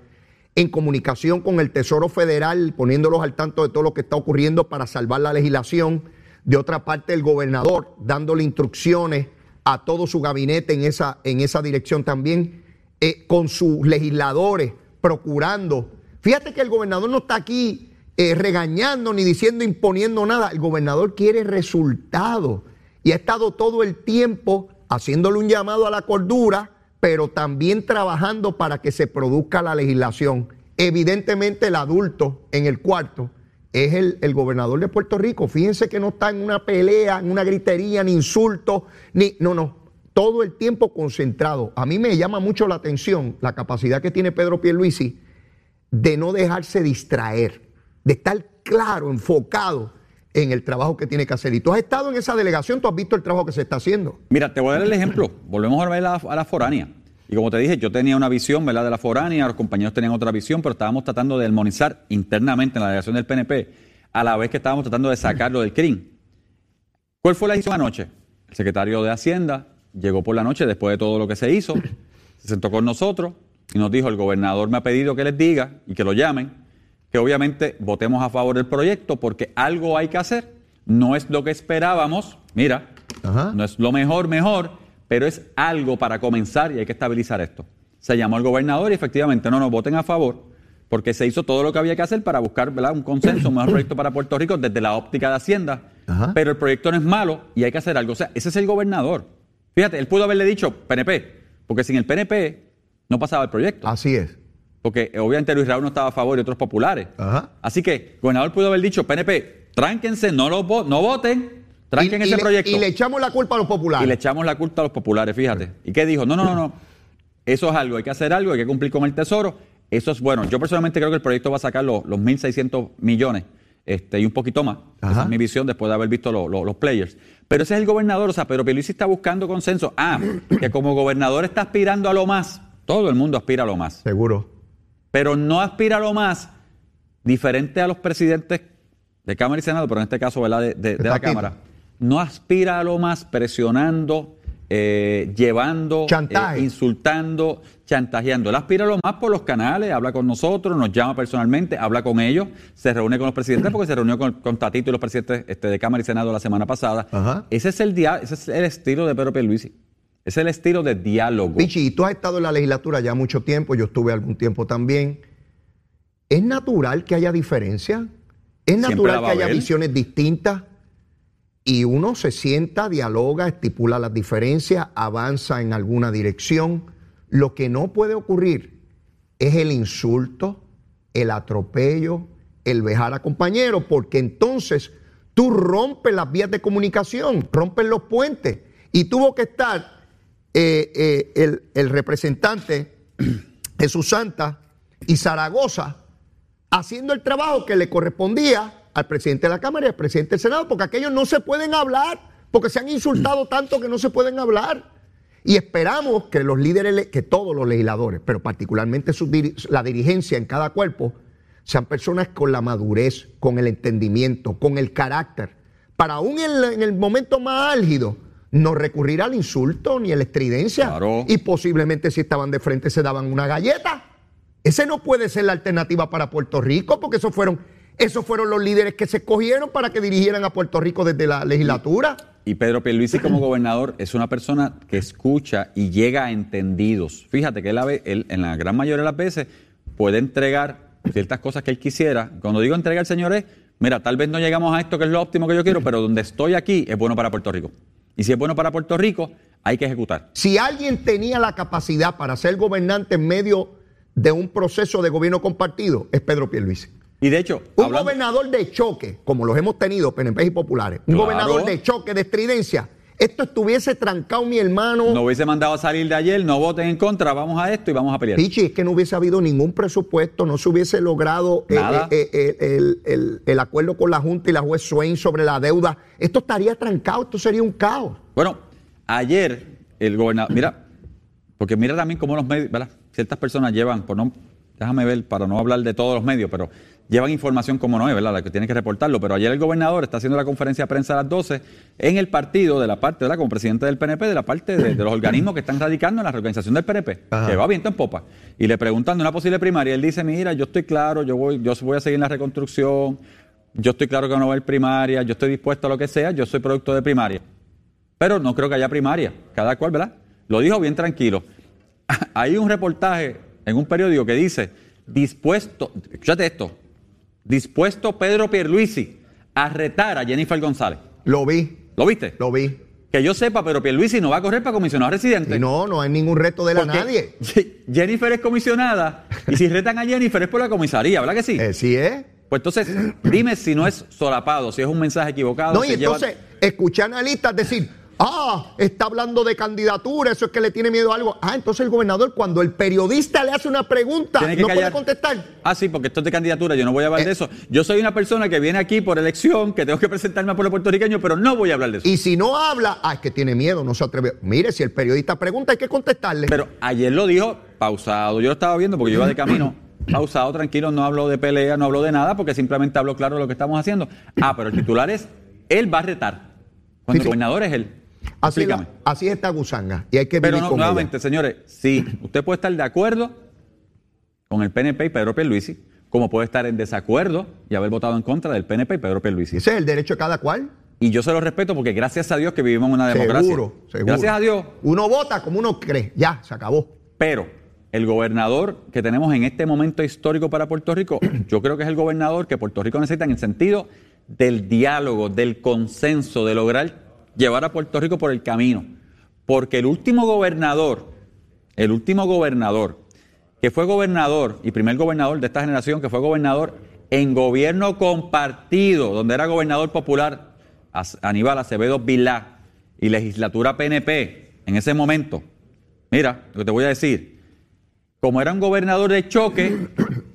en comunicación con el Tesoro Federal, poniéndolos al tanto de todo lo que está ocurriendo para salvar la legislación. De otra parte, el gobernador dándole instrucciones a todo su gabinete en esa, en esa dirección también, eh, con sus legisladores, procurando. Fíjate que el gobernador no está aquí eh, regañando ni diciendo, imponiendo nada. El gobernador quiere resultados y ha estado todo el tiempo haciéndole un llamado a la cordura, pero también trabajando para que se produzca la legislación. Evidentemente el adulto en el cuarto es el, el gobernador de Puerto Rico. Fíjense que no está en una pelea, en una gritería, ni insultos, ni... No, no, todo el tiempo concentrado. A mí me llama mucho la atención la capacidad que tiene Pedro Pierluisi de no dejarse distraer, de estar claro, enfocado en el trabajo que tiene que hacer. Y tú has estado en esa delegación, tú has visto el trabajo que se está haciendo. Mira, te voy a dar el ejemplo. Volvemos a ver a, a la foránea. Y como te dije, yo tenía una visión, ¿verdad?, de la foránea, los compañeros tenían otra visión, pero estábamos tratando de armonizar internamente en la delegación del PNP, a la vez que estábamos tratando de sacarlo del CRIM. ¿Cuál fue la decisión anoche? El secretario de Hacienda llegó por la noche después de todo lo que se hizo, se sentó con nosotros y nos dijo, el gobernador me ha pedido que les diga y que lo llamen, que obviamente votemos a favor del proyecto porque algo hay que hacer. No es lo que esperábamos, mira, Ajá. no es lo mejor, mejor, pero es algo para comenzar y hay que estabilizar esto. Se llamó al gobernador y efectivamente no nos voten a favor porque se hizo todo lo que había que hacer para buscar ¿verdad? un consenso, un mejor proyecto para Puerto Rico desde la óptica de Hacienda. Ajá. Pero el proyecto no es malo y hay que hacer algo. O sea, ese es el gobernador. Fíjate, él pudo haberle dicho PNP, porque sin el PNP no pasaba el proyecto. Así es. Porque obviamente Luis Raúl no estaba a favor y otros populares. Ajá. Así que el gobernador pudo haber dicho, PNP, tránquense, no, lo vo- no voten, tranquen y, y ese le, proyecto. y le echamos la culpa a los populares. Y le echamos la culpa a los populares, fíjate. ¿Y qué dijo? No, no, no, no. Eso es algo, hay que hacer algo, hay que cumplir con el tesoro. Eso es bueno. Yo personalmente creo que el proyecto va a sacar los, los 1.600 millones este, y un poquito más. Ajá. Esa es mi visión después de haber visto lo- lo- los players. Pero ese es el gobernador, o sea, Pedro Pierluisi está buscando consenso. Ah, que como gobernador está aspirando a lo más. Todo el mundo aspira a lo más Seguro. Pero no aspira a lo más diferente a los presidentes de Cámara y Senado, pero en este caso, ¿verdad?, de, de- de la. Cámara. No aspira a lo más presionando, eh, llevando, Chantaje. eh, insultando, chantajeando. Él aspira a lo más por los canales, habla con nosotros, nos llama personalmente, habla con ellos, se reúne con los presidentes, porque se reunió con, con Tatito y los presidentes este, de Cámara y Senado la semana pasada. Ajá. Ese es el ese es el estilo de Pedro Pierluisi. Es el estilo de diálogo. Pichi, y tú has estado en la legislatura ya mucho tiempo, yo estuve algún tiempo también. ¿Es natural que haya diferencia? ¿Es natural que haya visiones distintas? Y uno se sienta, dialoga, estipula las diferencias, avanza en alguna dirección. Lo que no puede ocurrir es el insulto, el atropello, el vejar a compañeros, porque entonces tú rompes las vías de comunicación, rompes los puentes. Y tuvo que estar eh, eh, el, representante Jesús Santa y Zaragoza haciendo el trabajo que le correspondía al presidente de la Cámara y al presidente del Senado, porque aquellos no se pueden hablar, porque se han insultado tanto que no se pueden hablar. Y esperamos que los líderes, que todos los legisladores, pero particularmente la dirigencia en cada cuerpo, sean personas con la madurez, con el entendimiento, con el carácter, para aún en el momento más álgido, no recurrir al insulto ni a la estridencia. Claro. Y posiblemente si estaban de frente se daban una galleta. Ese no puede ser la alternativa para Puerto Rico, porque esos fueron, esos fueron los líderes que se escogieron para que dirigieran a Puerto Rico desde la legislatura. Y Pedro Pierluisi como gobernador es una persona que escucha y llega a entendidos. Fíjate que él, él, en la gran mayoría de las veces puede entregar ciertas cosas que él quisiera. Cuando digo entregar, señores, mira, tal vez no llegamos a esto que es lo óptimo que yo quiero, pero donde estoy aquí es bueno para Puerto Rico. Y si es bueno para Puerto Rico, hay que ejecutar. Si alguien tenía la capacidad para ser gobernante en medio de un proceso de gobierno compartido, es Pedro Pierluisi. Y de hecho, Un hablando- gobernador de choque, como los hemos tenido, PNP y populares, un Claro. gobernador de choque, de estridencia, esto estuviese trancado, mi hermano. no hubiese mandado a salir de ayer, no voten en contra, vamos a esto y vamos a pelear. Pichi, es que no hubiese habido ningún presupuesto, no se hubiese logrado eh, Nada. eh, eh, el, el- el acuerdo con la Junta y la juez Swain sobre la deuda. Esto estaría trancado, esto sería un caos. Bueno, ayer el gobernador, mira, porque mira también cómo los medios, ¿verdad? Ciertas personas llevan, por no, déjame ver, para no hablar de todos los medios, pero llevan información como no es, ¿verdad? La que tiene que reportarlo. Pero ayer el gobernador está haciendo la conferencia de prensa a las 12 en el partido de la parte, ¿verdad? Como presidente del PNP, de la parte de, de los organismos que están radicando en la reorganización del PNP, Ajá. que va viento en popa. Y le preguntan de una posible primaria, él dice, mira, yo estoy claro, yo voy, yo voy a seguir en la reconstrucción, yo estoy claro que no va a haber primaria, yo estoy dispuesto a lo que sea, yo soy producto de primaria. Pero no creo que haya primaria. Cada cual, ¿verdad? Lo dijo bien tranquilo. Hay un reportaje en un periódico que dice, dispuesto, escúchate esto, dispuesto Pedro Pierluisi a retar a Jennifer González. Lo vi, ¿Lo viste? lo vi. Que yo sepa, Pedro Pierluisi no va a correr para comisionado residente. Y no, no hay ningún reto de la Porque nadie. Jennifer es comisionada y si retan a Jennifer es por la comisaría, ¿verdad que sí? Eh, sí es. Pues entonces, dime si no es solapado, si es un mensaje equivocado. No, y si lleva- entonces escuché analistas decir, ah, está hablando de candidatura, eso es que le tiene miedo a algo. Ah, entonces el gobernador, cuando el periodista le hace una pregunta, no puede contestar. Ah, sí, porque esto es de candidatura, yo no voy a hablar Eh. de eso. Yo soy una persona que viene aquí por elección, que tengo que presentarme al pueblo puertorriqueño, pero no voy a hablar de eso. Y si no habla, ah, es que tiene miedo, no se atreve. Mire, si el periodista pregunta, hay que contestarle. Pero ayer lo dijo pausado, yo lo estaba viendo porque yo iba de camino. Pausado, tranquilo, no habló de pelea, no habló de nada, porque simplemente habló claro de lo que estamos haciendo. Ah, pero el titular es, él va a retar. Cuando Sí, el sí. gobernador es él. Así, la- así es esta gusanga. Y hay que Pero vivir no, con ella. nuevamente, señores, sí, usted puede estar de acuerdo con el PNP y Pedro Pierluisi, como puede estar en desacuerdo y haber votado en contra del PNP y Pedro Pierluisi. Ese es el derecho de cada cual. Y yo se lo respeto porque gracias a Dios que vivimos en una democracia. Seguro, seguro. Gracias a Dios. Uno vota como uno cree. Ya, se acabó. Pero el gobernador que tenemos en este momento histórico para Puerto Rico, yo creo que es el gobernador que Puerto Rico necesita en el sentido del diálogo, del consenso, de lograr llevar a Puerto Rico por el camino. Porque el último gobernador, el último gobernador que fue gobernador y primer gobernador de esta generación que fue gobernador en gobierno compartido, donde era gobernador popular Aníbal Acevedo Vilá y legislatura PNP en ese momento. Mira, lo que te voy a decir. Como era un gobernador de choque,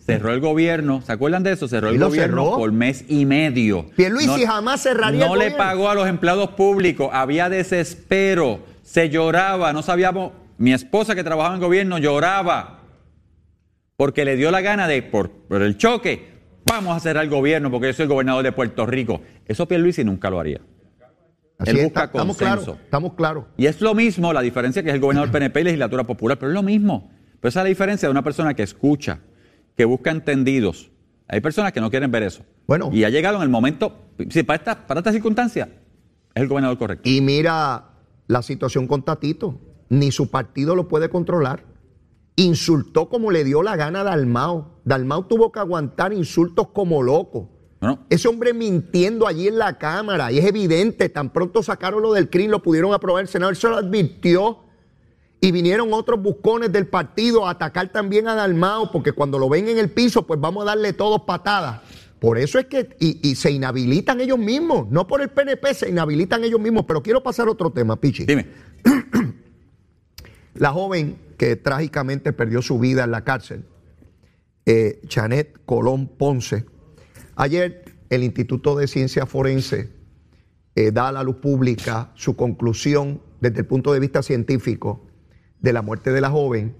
cerró el gobierno. ¿Se acuerdan de eso? Cerró ¿Y el gobierno cerró? por mes y medio. Pierluisi jamás cerraría No el le pagó a los empleados públicos. Había desespero. Se lloraba. No sabíamos. Mi esposa que trabajaba en gobierno lloraba. Porque le dio la gana de, por, por el choque, vamos a cerrar el gobierno porque yo soy el gobernador de Puerto Rico. Eso Pierluisi nunca lo haría. Así Él busca estamos consenso. Estamos claros. Y es lo mismo, la diferencia que es el gobernador PNP y legislatura popular, pero es lo mismo. Pero esa es la diferencia de una persona que escucha, que busca entendidos. Hay personas que no quieren ver eso. Bueno. Y ha llegado en el momento, sí, para esta, para esta circunstancia, es el gobernador correcto. Y mira la situación con Tatito. Ni su partido lo puede controlar. Insultó como le dio la gana a Dalmao. Dalmao tuvo que aguantar insultos como loco. Bueno, Ese hombre mintiendo allí en la Cámara, y es evidente, tan pronto sacaron lo del CRIM, lo pudieron aprobar el Senado, él se lo advirtió. Y vinieron otros buscones del partido a atacar también a Dalmao, porque cuando lo ven en el piso, pues vamos a darle todos patadas. Por eso es que, y, y se inhabilitan ellos mismos, no por el PNP, se inhabilitan ellos mismos. Pero quiero pasar a otro tema, Pichi. dime. La joven que trágicamente perdió su vida en la cárcel, eh, Janet Colón Ponce. Ayer el Instituto de Ciencia Forense eh, da a la luz pública su conclusión desde el punto de vista científico de la muerte de la joven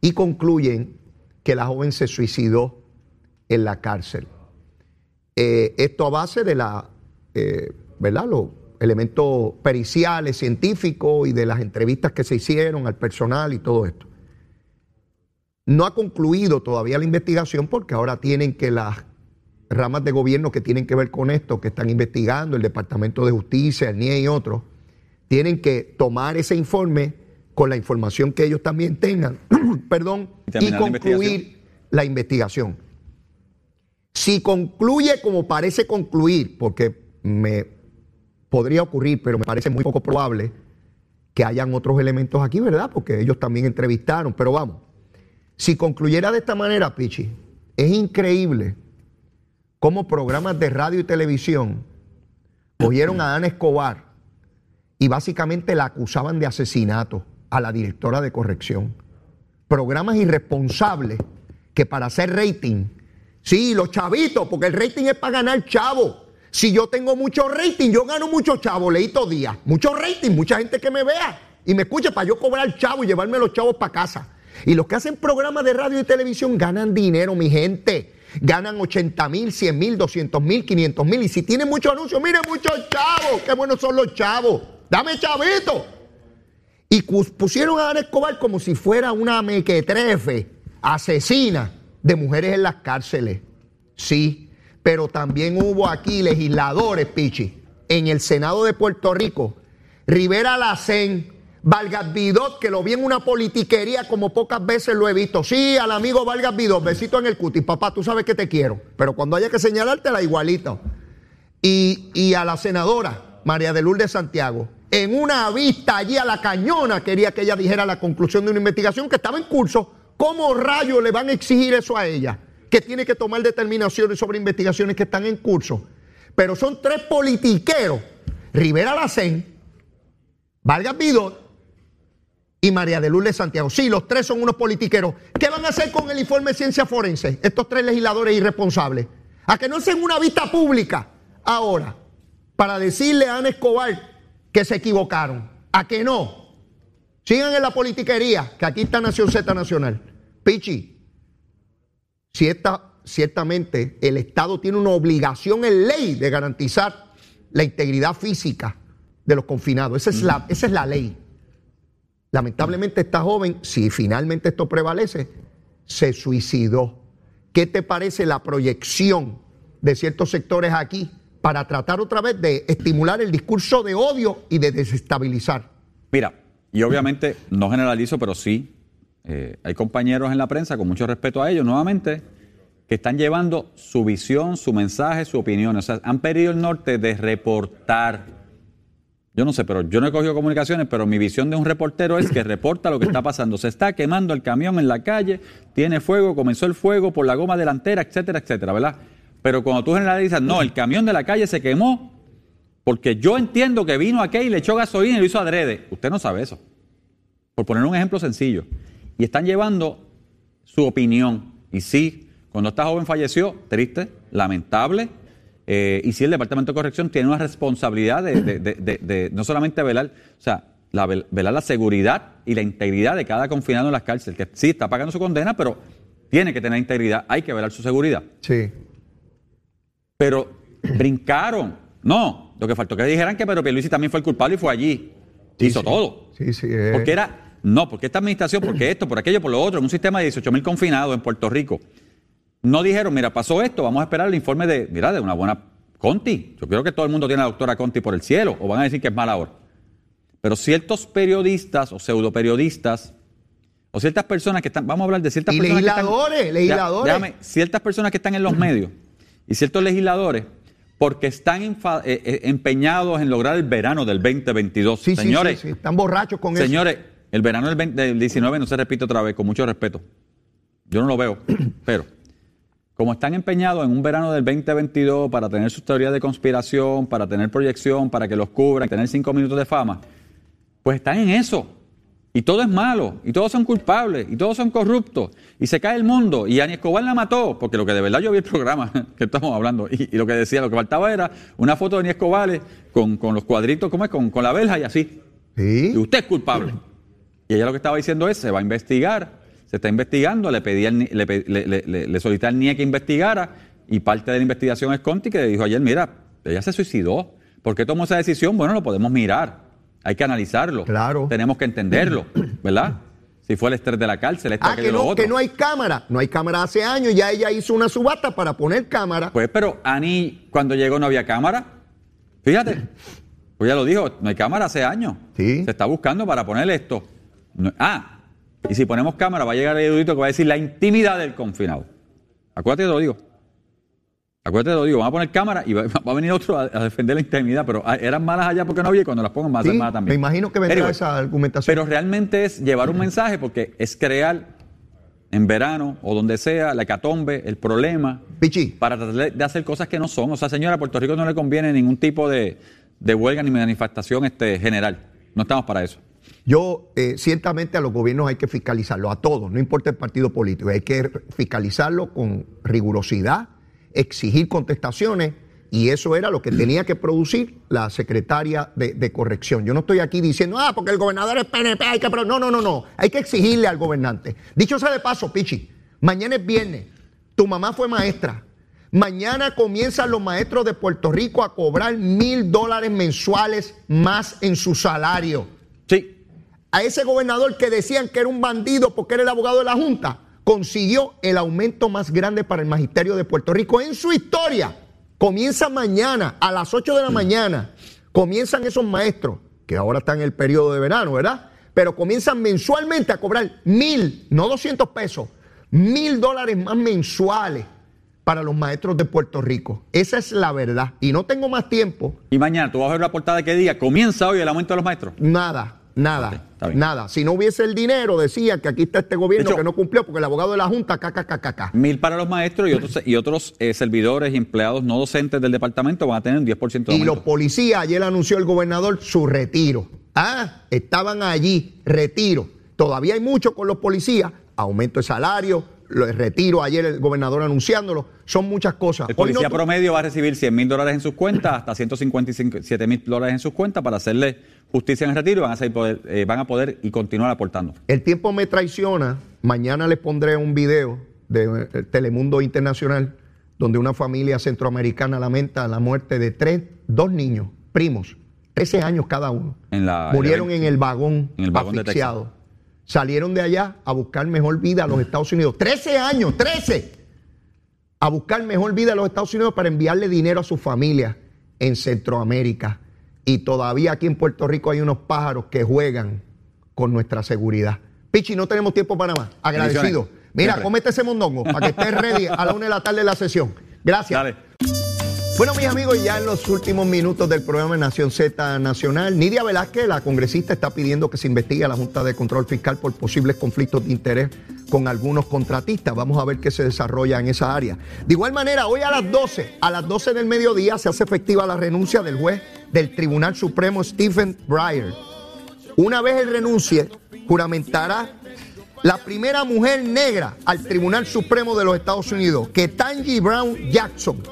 y concluyen que la joven se suicidó en la cárcel. Eh, esto a base de la, eh, ¿verdad? Los elementos periciales, científicos y de las entrevistas que se hicieron al personal y todo esto. No ha concluido todavía la investigación porque ahora tienen que las ramas de gobierno que tienen que ver con esto, que están investigando, el Departamento de Justicia, el NIE y otros, tienen que tomar ese informe con la información que ellos también tengan, perdón, Y y terminar la concluir, la investigación. Si concluye como parece concluir, porque me podría ocurrir, pero me parece muy poco probable que hayan otros elementos aquí, ¿verdad? Porque ellos también entrevistaron, pero vamos. Si concluyera de esta manera, Pichi, es increíble cómo programas de radio y televisión cogieron a Ana Escobar y básicamente la acusaban de asesinato a la directora de corrección. Programas irresponsables que para hacer rating, sí, los chavitos, porque el rating es para ganar chavo. Si yo tengo mucho rating, yo gano mucho chavo, leí todos días. Mucho rating, mucha gente que me vea y me escuche para yo cobrar chavo y llevarme los chavos para casa. Y los que hacen programas de radio y televisión ganan dinero, mi gente. Ganan 80 mil, 100 mil, 200 mil, 500 mil. Y si tienen muchos anuncios, miren muchos chavos. Qué buenos son los chavos. Dame chavito. Y pusieron a Ana Escobar como si fuera una mequetrefe, asesina de mujeres en las cárceles. Sí, pero también hubo aquí legisladores, Pichi, en el Senado de Puerto Rico. Rivera Lacén, Vargas Vidot, que lo vi en una politiquería como pocas veces lo he visto. Sí, al amigo Vargas Vidot, besito en el cutis. Papá, tú sabes que te quiero, pero cuando haya que señalarte la igualito. Y, y a la senadora María de Lourdes Santiago, en una vista allí a la cañona quería que ella dijera la conclusión de una investigación que estaba en curso. ¿Cómo rayos le van a exigir eso a ella? Que tiene que tomar determinaciones sobre investigaciones que están en curso. Pero son tres politiqueros, Rivera Lacén, Vargas Vidot y María de Lourdes Santiago. Sí, los tres son unos politiqueros. ¿Qué van a hacer con el informe de ciencia forense? Estos tres legisladores irresponsables. A que no hacen una vista pública ahora para decirle a Ana Escobar que se equivocaron. A que no. Sigan en la politiquería, que aquí está Nación Z Nacional. Pichi, ciertamente el Estado tiene una obligación en ley de garantizar la integridad física de los confinados. Esa es la, esa es la ley. Lamentablemente esta joven, si finalmente esto prevalece, se suicidó. ¿Qué te parece la proyección de ciertos sectores aquí para tratar otra vez de estimular el discurso de odio y de desestabilizar? Mira, y obviamente no generalizo, pero sí, eh, hay compañeros en la prensa, con mucho respeto a ellos, nuevamente, que están llevando su visión, su mensaje, su opinión. O sea, han perdido el norte de reportar yo no sé, pero yo no he cogido comunicaciones, pero mi visión de un reportero es que reporta lo que está pasando. Se está quemando el camión en la calle, tiene fuego, comenzó el fuego por la goma delantera, etcétera, etcétera, ¿verdad? Pero cuando tú generalizas, no, el camión de la calle se quemó porque yo entiendo que vino aquí y le echó gasolina y lo hizo adrede. Usted no sabe eso. Por poner un ejemplo sencillo. Y están llevando su opinión. Y sí, cuando esta joven falleció, triste, lamentable, eh, y si el Departamento de Corrección tiene una responsabilidad de, no solamente velar, o sea, la, velar la seguridad y la integridad de cada confinado en las cárceles, que sí está pagando su condena, pero tiene que tener integridad, hay que velar su seguridad. Sí. Pero brincaron. No, lo que faltó que dijeran que Pedro Pierluisi también fue el culpable y fue allí. hizo todo. Sí, sí. Eh. Porque era, no, porque esta administración, porque esto, por aquello, por lo otro, en un sistema de 18 mil confinados en Puerto Rico. No dijeron, mira, pasó esto, vamos a esperar el informe de, mira, de una buena Conti. Yo creo que todo el mundo tiene a la doctora Conti por el cielo, o van a decir que es mala hora. Pero ciertos periodistas o pseudo periodistas, o ciertas personas que están, vamos a hablar de ciertas personas. Legisladores, que están, legisladores. Déjame, ciertas personas que están en los medios y ciertos legisladores, porque están eh, eh, empeñados en lograr el verano del 2022. Sí, señores, sí, sí, están borrachos con eso. Señores, el verano del, del 19 no se repite otra vez, con mucho respeto. Yo no lo veo, pero como están empeñados en un verano del 2022 para tener sus teorías de conspiración, para tener proyección, para que los cubran, tener cinco minutos de fama, pues están en eso. Y todo es malo, y todos son culpables, y todos son corruptos, y se cae el mundo, y Ani Escobar la mató, porque lo que de verdad yo vi el programa que estamos hablando, y, lo que decía, lo que faltaba era una foto de Ani Escobar con, los cuadritos, ¿cómo es? Con, con la verja y así. ¿Sí? Y usted es culpable. Y ella lo que estaba diciendo es, se va a investigar, se está investigando, le, pedí le, le, le, solicité al NIE que investigara y parte de la investigación es Conti que le dijo ayer, mira, ella se suicidó. ¿Por qué tomó esa decisión? Bueno, lo podemos mirar, hay que analizarlo, claro. tenemos que entenderlo, ¿verdad? Si fue el estrés de la cárcel, esto, ah, que no, que no hay cámara, no hay cámara hace años, ya ella hizo una subasta para poner cámara. Pues, pero Ani, cuando llegó no había cámara, fíjate, pues ya lo dijo, no hay cámara hace años, ¿Sí? se está buscando para poner esto. ah, Y si ponemos cámara, va a llegar el erudito que va a decir la intimidad del confinado. Acuérdate de lo digo. Acuérdate lo digo. Van a poner cámara y va, va a venir otro a, a defender la intimidad. Pero eran malas allá porque no había y cuando las pongan ser Sí, malas también. me imagino que vendrá Anyway, esa argumentación. Pero realmente es llevar un mensaje porque es crear en verano o donde sea la hecatombe, el problema, Pichi, para tratar de- de hacer cosas que no son. O sea, señora, a Puerto Rico no le conviene ningún tipo de, de huelga ni manifestación este, general. No estamos para eso. Yo, eh, ciertamente a los gobiernos hay que fiscalizarlo, a todos, no importa el partido político, hay que fiscalizarlo con rigurosidad, exigir contestaciones, y eso era lo que tenía que producir la secretaria de, de corrección. Yo no estoy aquí diciendo, ah, porque el gobernador es PNP, hay que... pro-". No, no, no, no, hay que exigirle al gobernante. Dicho sea de paso, Pichi, mañana es viernes, tu mamá fue maestra, Mañana comienzan los maestros de Puerto Rico a cobrar mil dólares mensuales más en su salario Sí, a ese gobernador que decían que era un bandido porque era el abogado de la Junta, consiguió el aumento más grande para el magisterio de Puerto Rico en su historia. Comienza mañana, a las 8 de la mañana, comienzan esos maestros, que ahora están en el periodo de verano, ¿verdad? Pero comienzan mensualmente a cobrar mil, no 200 pesos, mil dólares más mensuales para los maestros de Puerto Rico. Esa es la verdad. Y no tengo más tiempo y mañana tú vas a ver la portada que diga, comienza hoy el aumento de los maestros. Nada, nada. Nada. Si no hubiese el dinero, decía que aquí está este gobierno hecho- que no cumplió porque el abogado de la Junta, KKKK. Mil para los maestros y otros, y otros eh, servidores y empleados no docentes del departamento van a tener un 10% de Y aumento. los policías, ayer anunció el gobernador su retiro. Ah, estaban allí, retiro. Todavía hay mucho con los policías, aumento de salario, lo de retiro, ayer el gobernador anunciándolo, son muchas cosas. El no policía promedio va a recibir 100 mil dólares en sus cuentas, hasta 157 mil dólares en sus cuentas para hacerle justicia en el retiro y van a, seguir poder, eh, van a poder y continuar aportando. El tiempo me traiciona. Mañana les pondré un video de eh, Telemundo Internacional donde una familia centroamericana lamenta la muerte de tres, dos niños, primos, 13 años cada uno. En la- Murieron el- en el vagón, en el vagón de asfixiados. Salieron de allá a buscar mejor vida a los Estados Unidos. 13 años, 13. A buscar mejor vida a los Estados Unidos para enviarle dinero a sus familias en Centroamérica. Y todavía aquí en Puerto Rico hay unos pájaros que juegan con nuestra seguridad. Pichi, no tenemos tiempo para más. Agradecido. Mira, Siempre. cómete ese mondongo para que estés ready a la una de la tarde de la sesión. Gracias. Dale. Bueno, mis amigos, ya en los últimos minutos del programa Nación Z Nacional, Nidia Velázquez, la congresista, está pidiendo que se investigue a la Junta de Control Fiscal por posibles conflictos de interés con algunos contratistas. Vamos a ver qué se desarrolla en esa área. De igual manera, hoy a las 12, a las 12 del mediodía, se hace efectiva la renuncia del juez del Tribunal Supremo, Stephen Breyer. Una vez él renuncie, juramentará la primera mujer negra al Tribunal Supremo de los Estados Unidos, Ketanji Brown Jackson.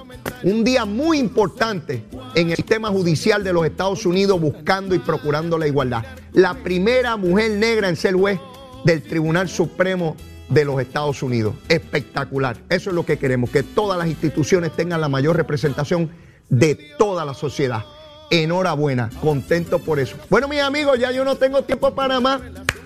Un día muy importante en el sistema judicial de los Estados Unidos buscando y procurando la igualdad. La primera mujer negra en ser juez del Tribunal Supremo de los Estados Unidos. Espectacular. Eso es lo que queremos, que todas las instituciones tengan la mayor representación de toda la sociedad. Enhorabuena, contento por eso. Bueno, mis amigos, ya yo no tengo tiempo para más.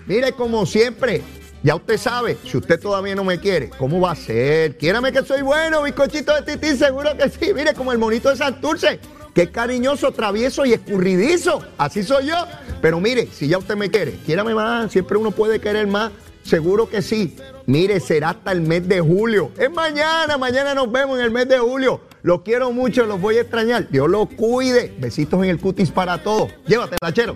Mire, como siempre, ya usted sabe, si usted todavía no me quiere, ¿cómo va a ser? Quiérame que soy bueno, bizcochito de tití, seguro que sí. Mire, como el monito de Santurce, que es cariñoso, travieso y escurridizo. Así soy yo. Pero mire, si ya usted me quiere, quiérame más, siempre uno puede querer más. Seguro que sí. Mire, será hasta el mes de julio. Es mañana, mañana nos vemos en el mes de julio. Los quiero mucho, los voy a extrañar. Dios los cuide. Besitos en el cutis para todos. Llévatela, chero.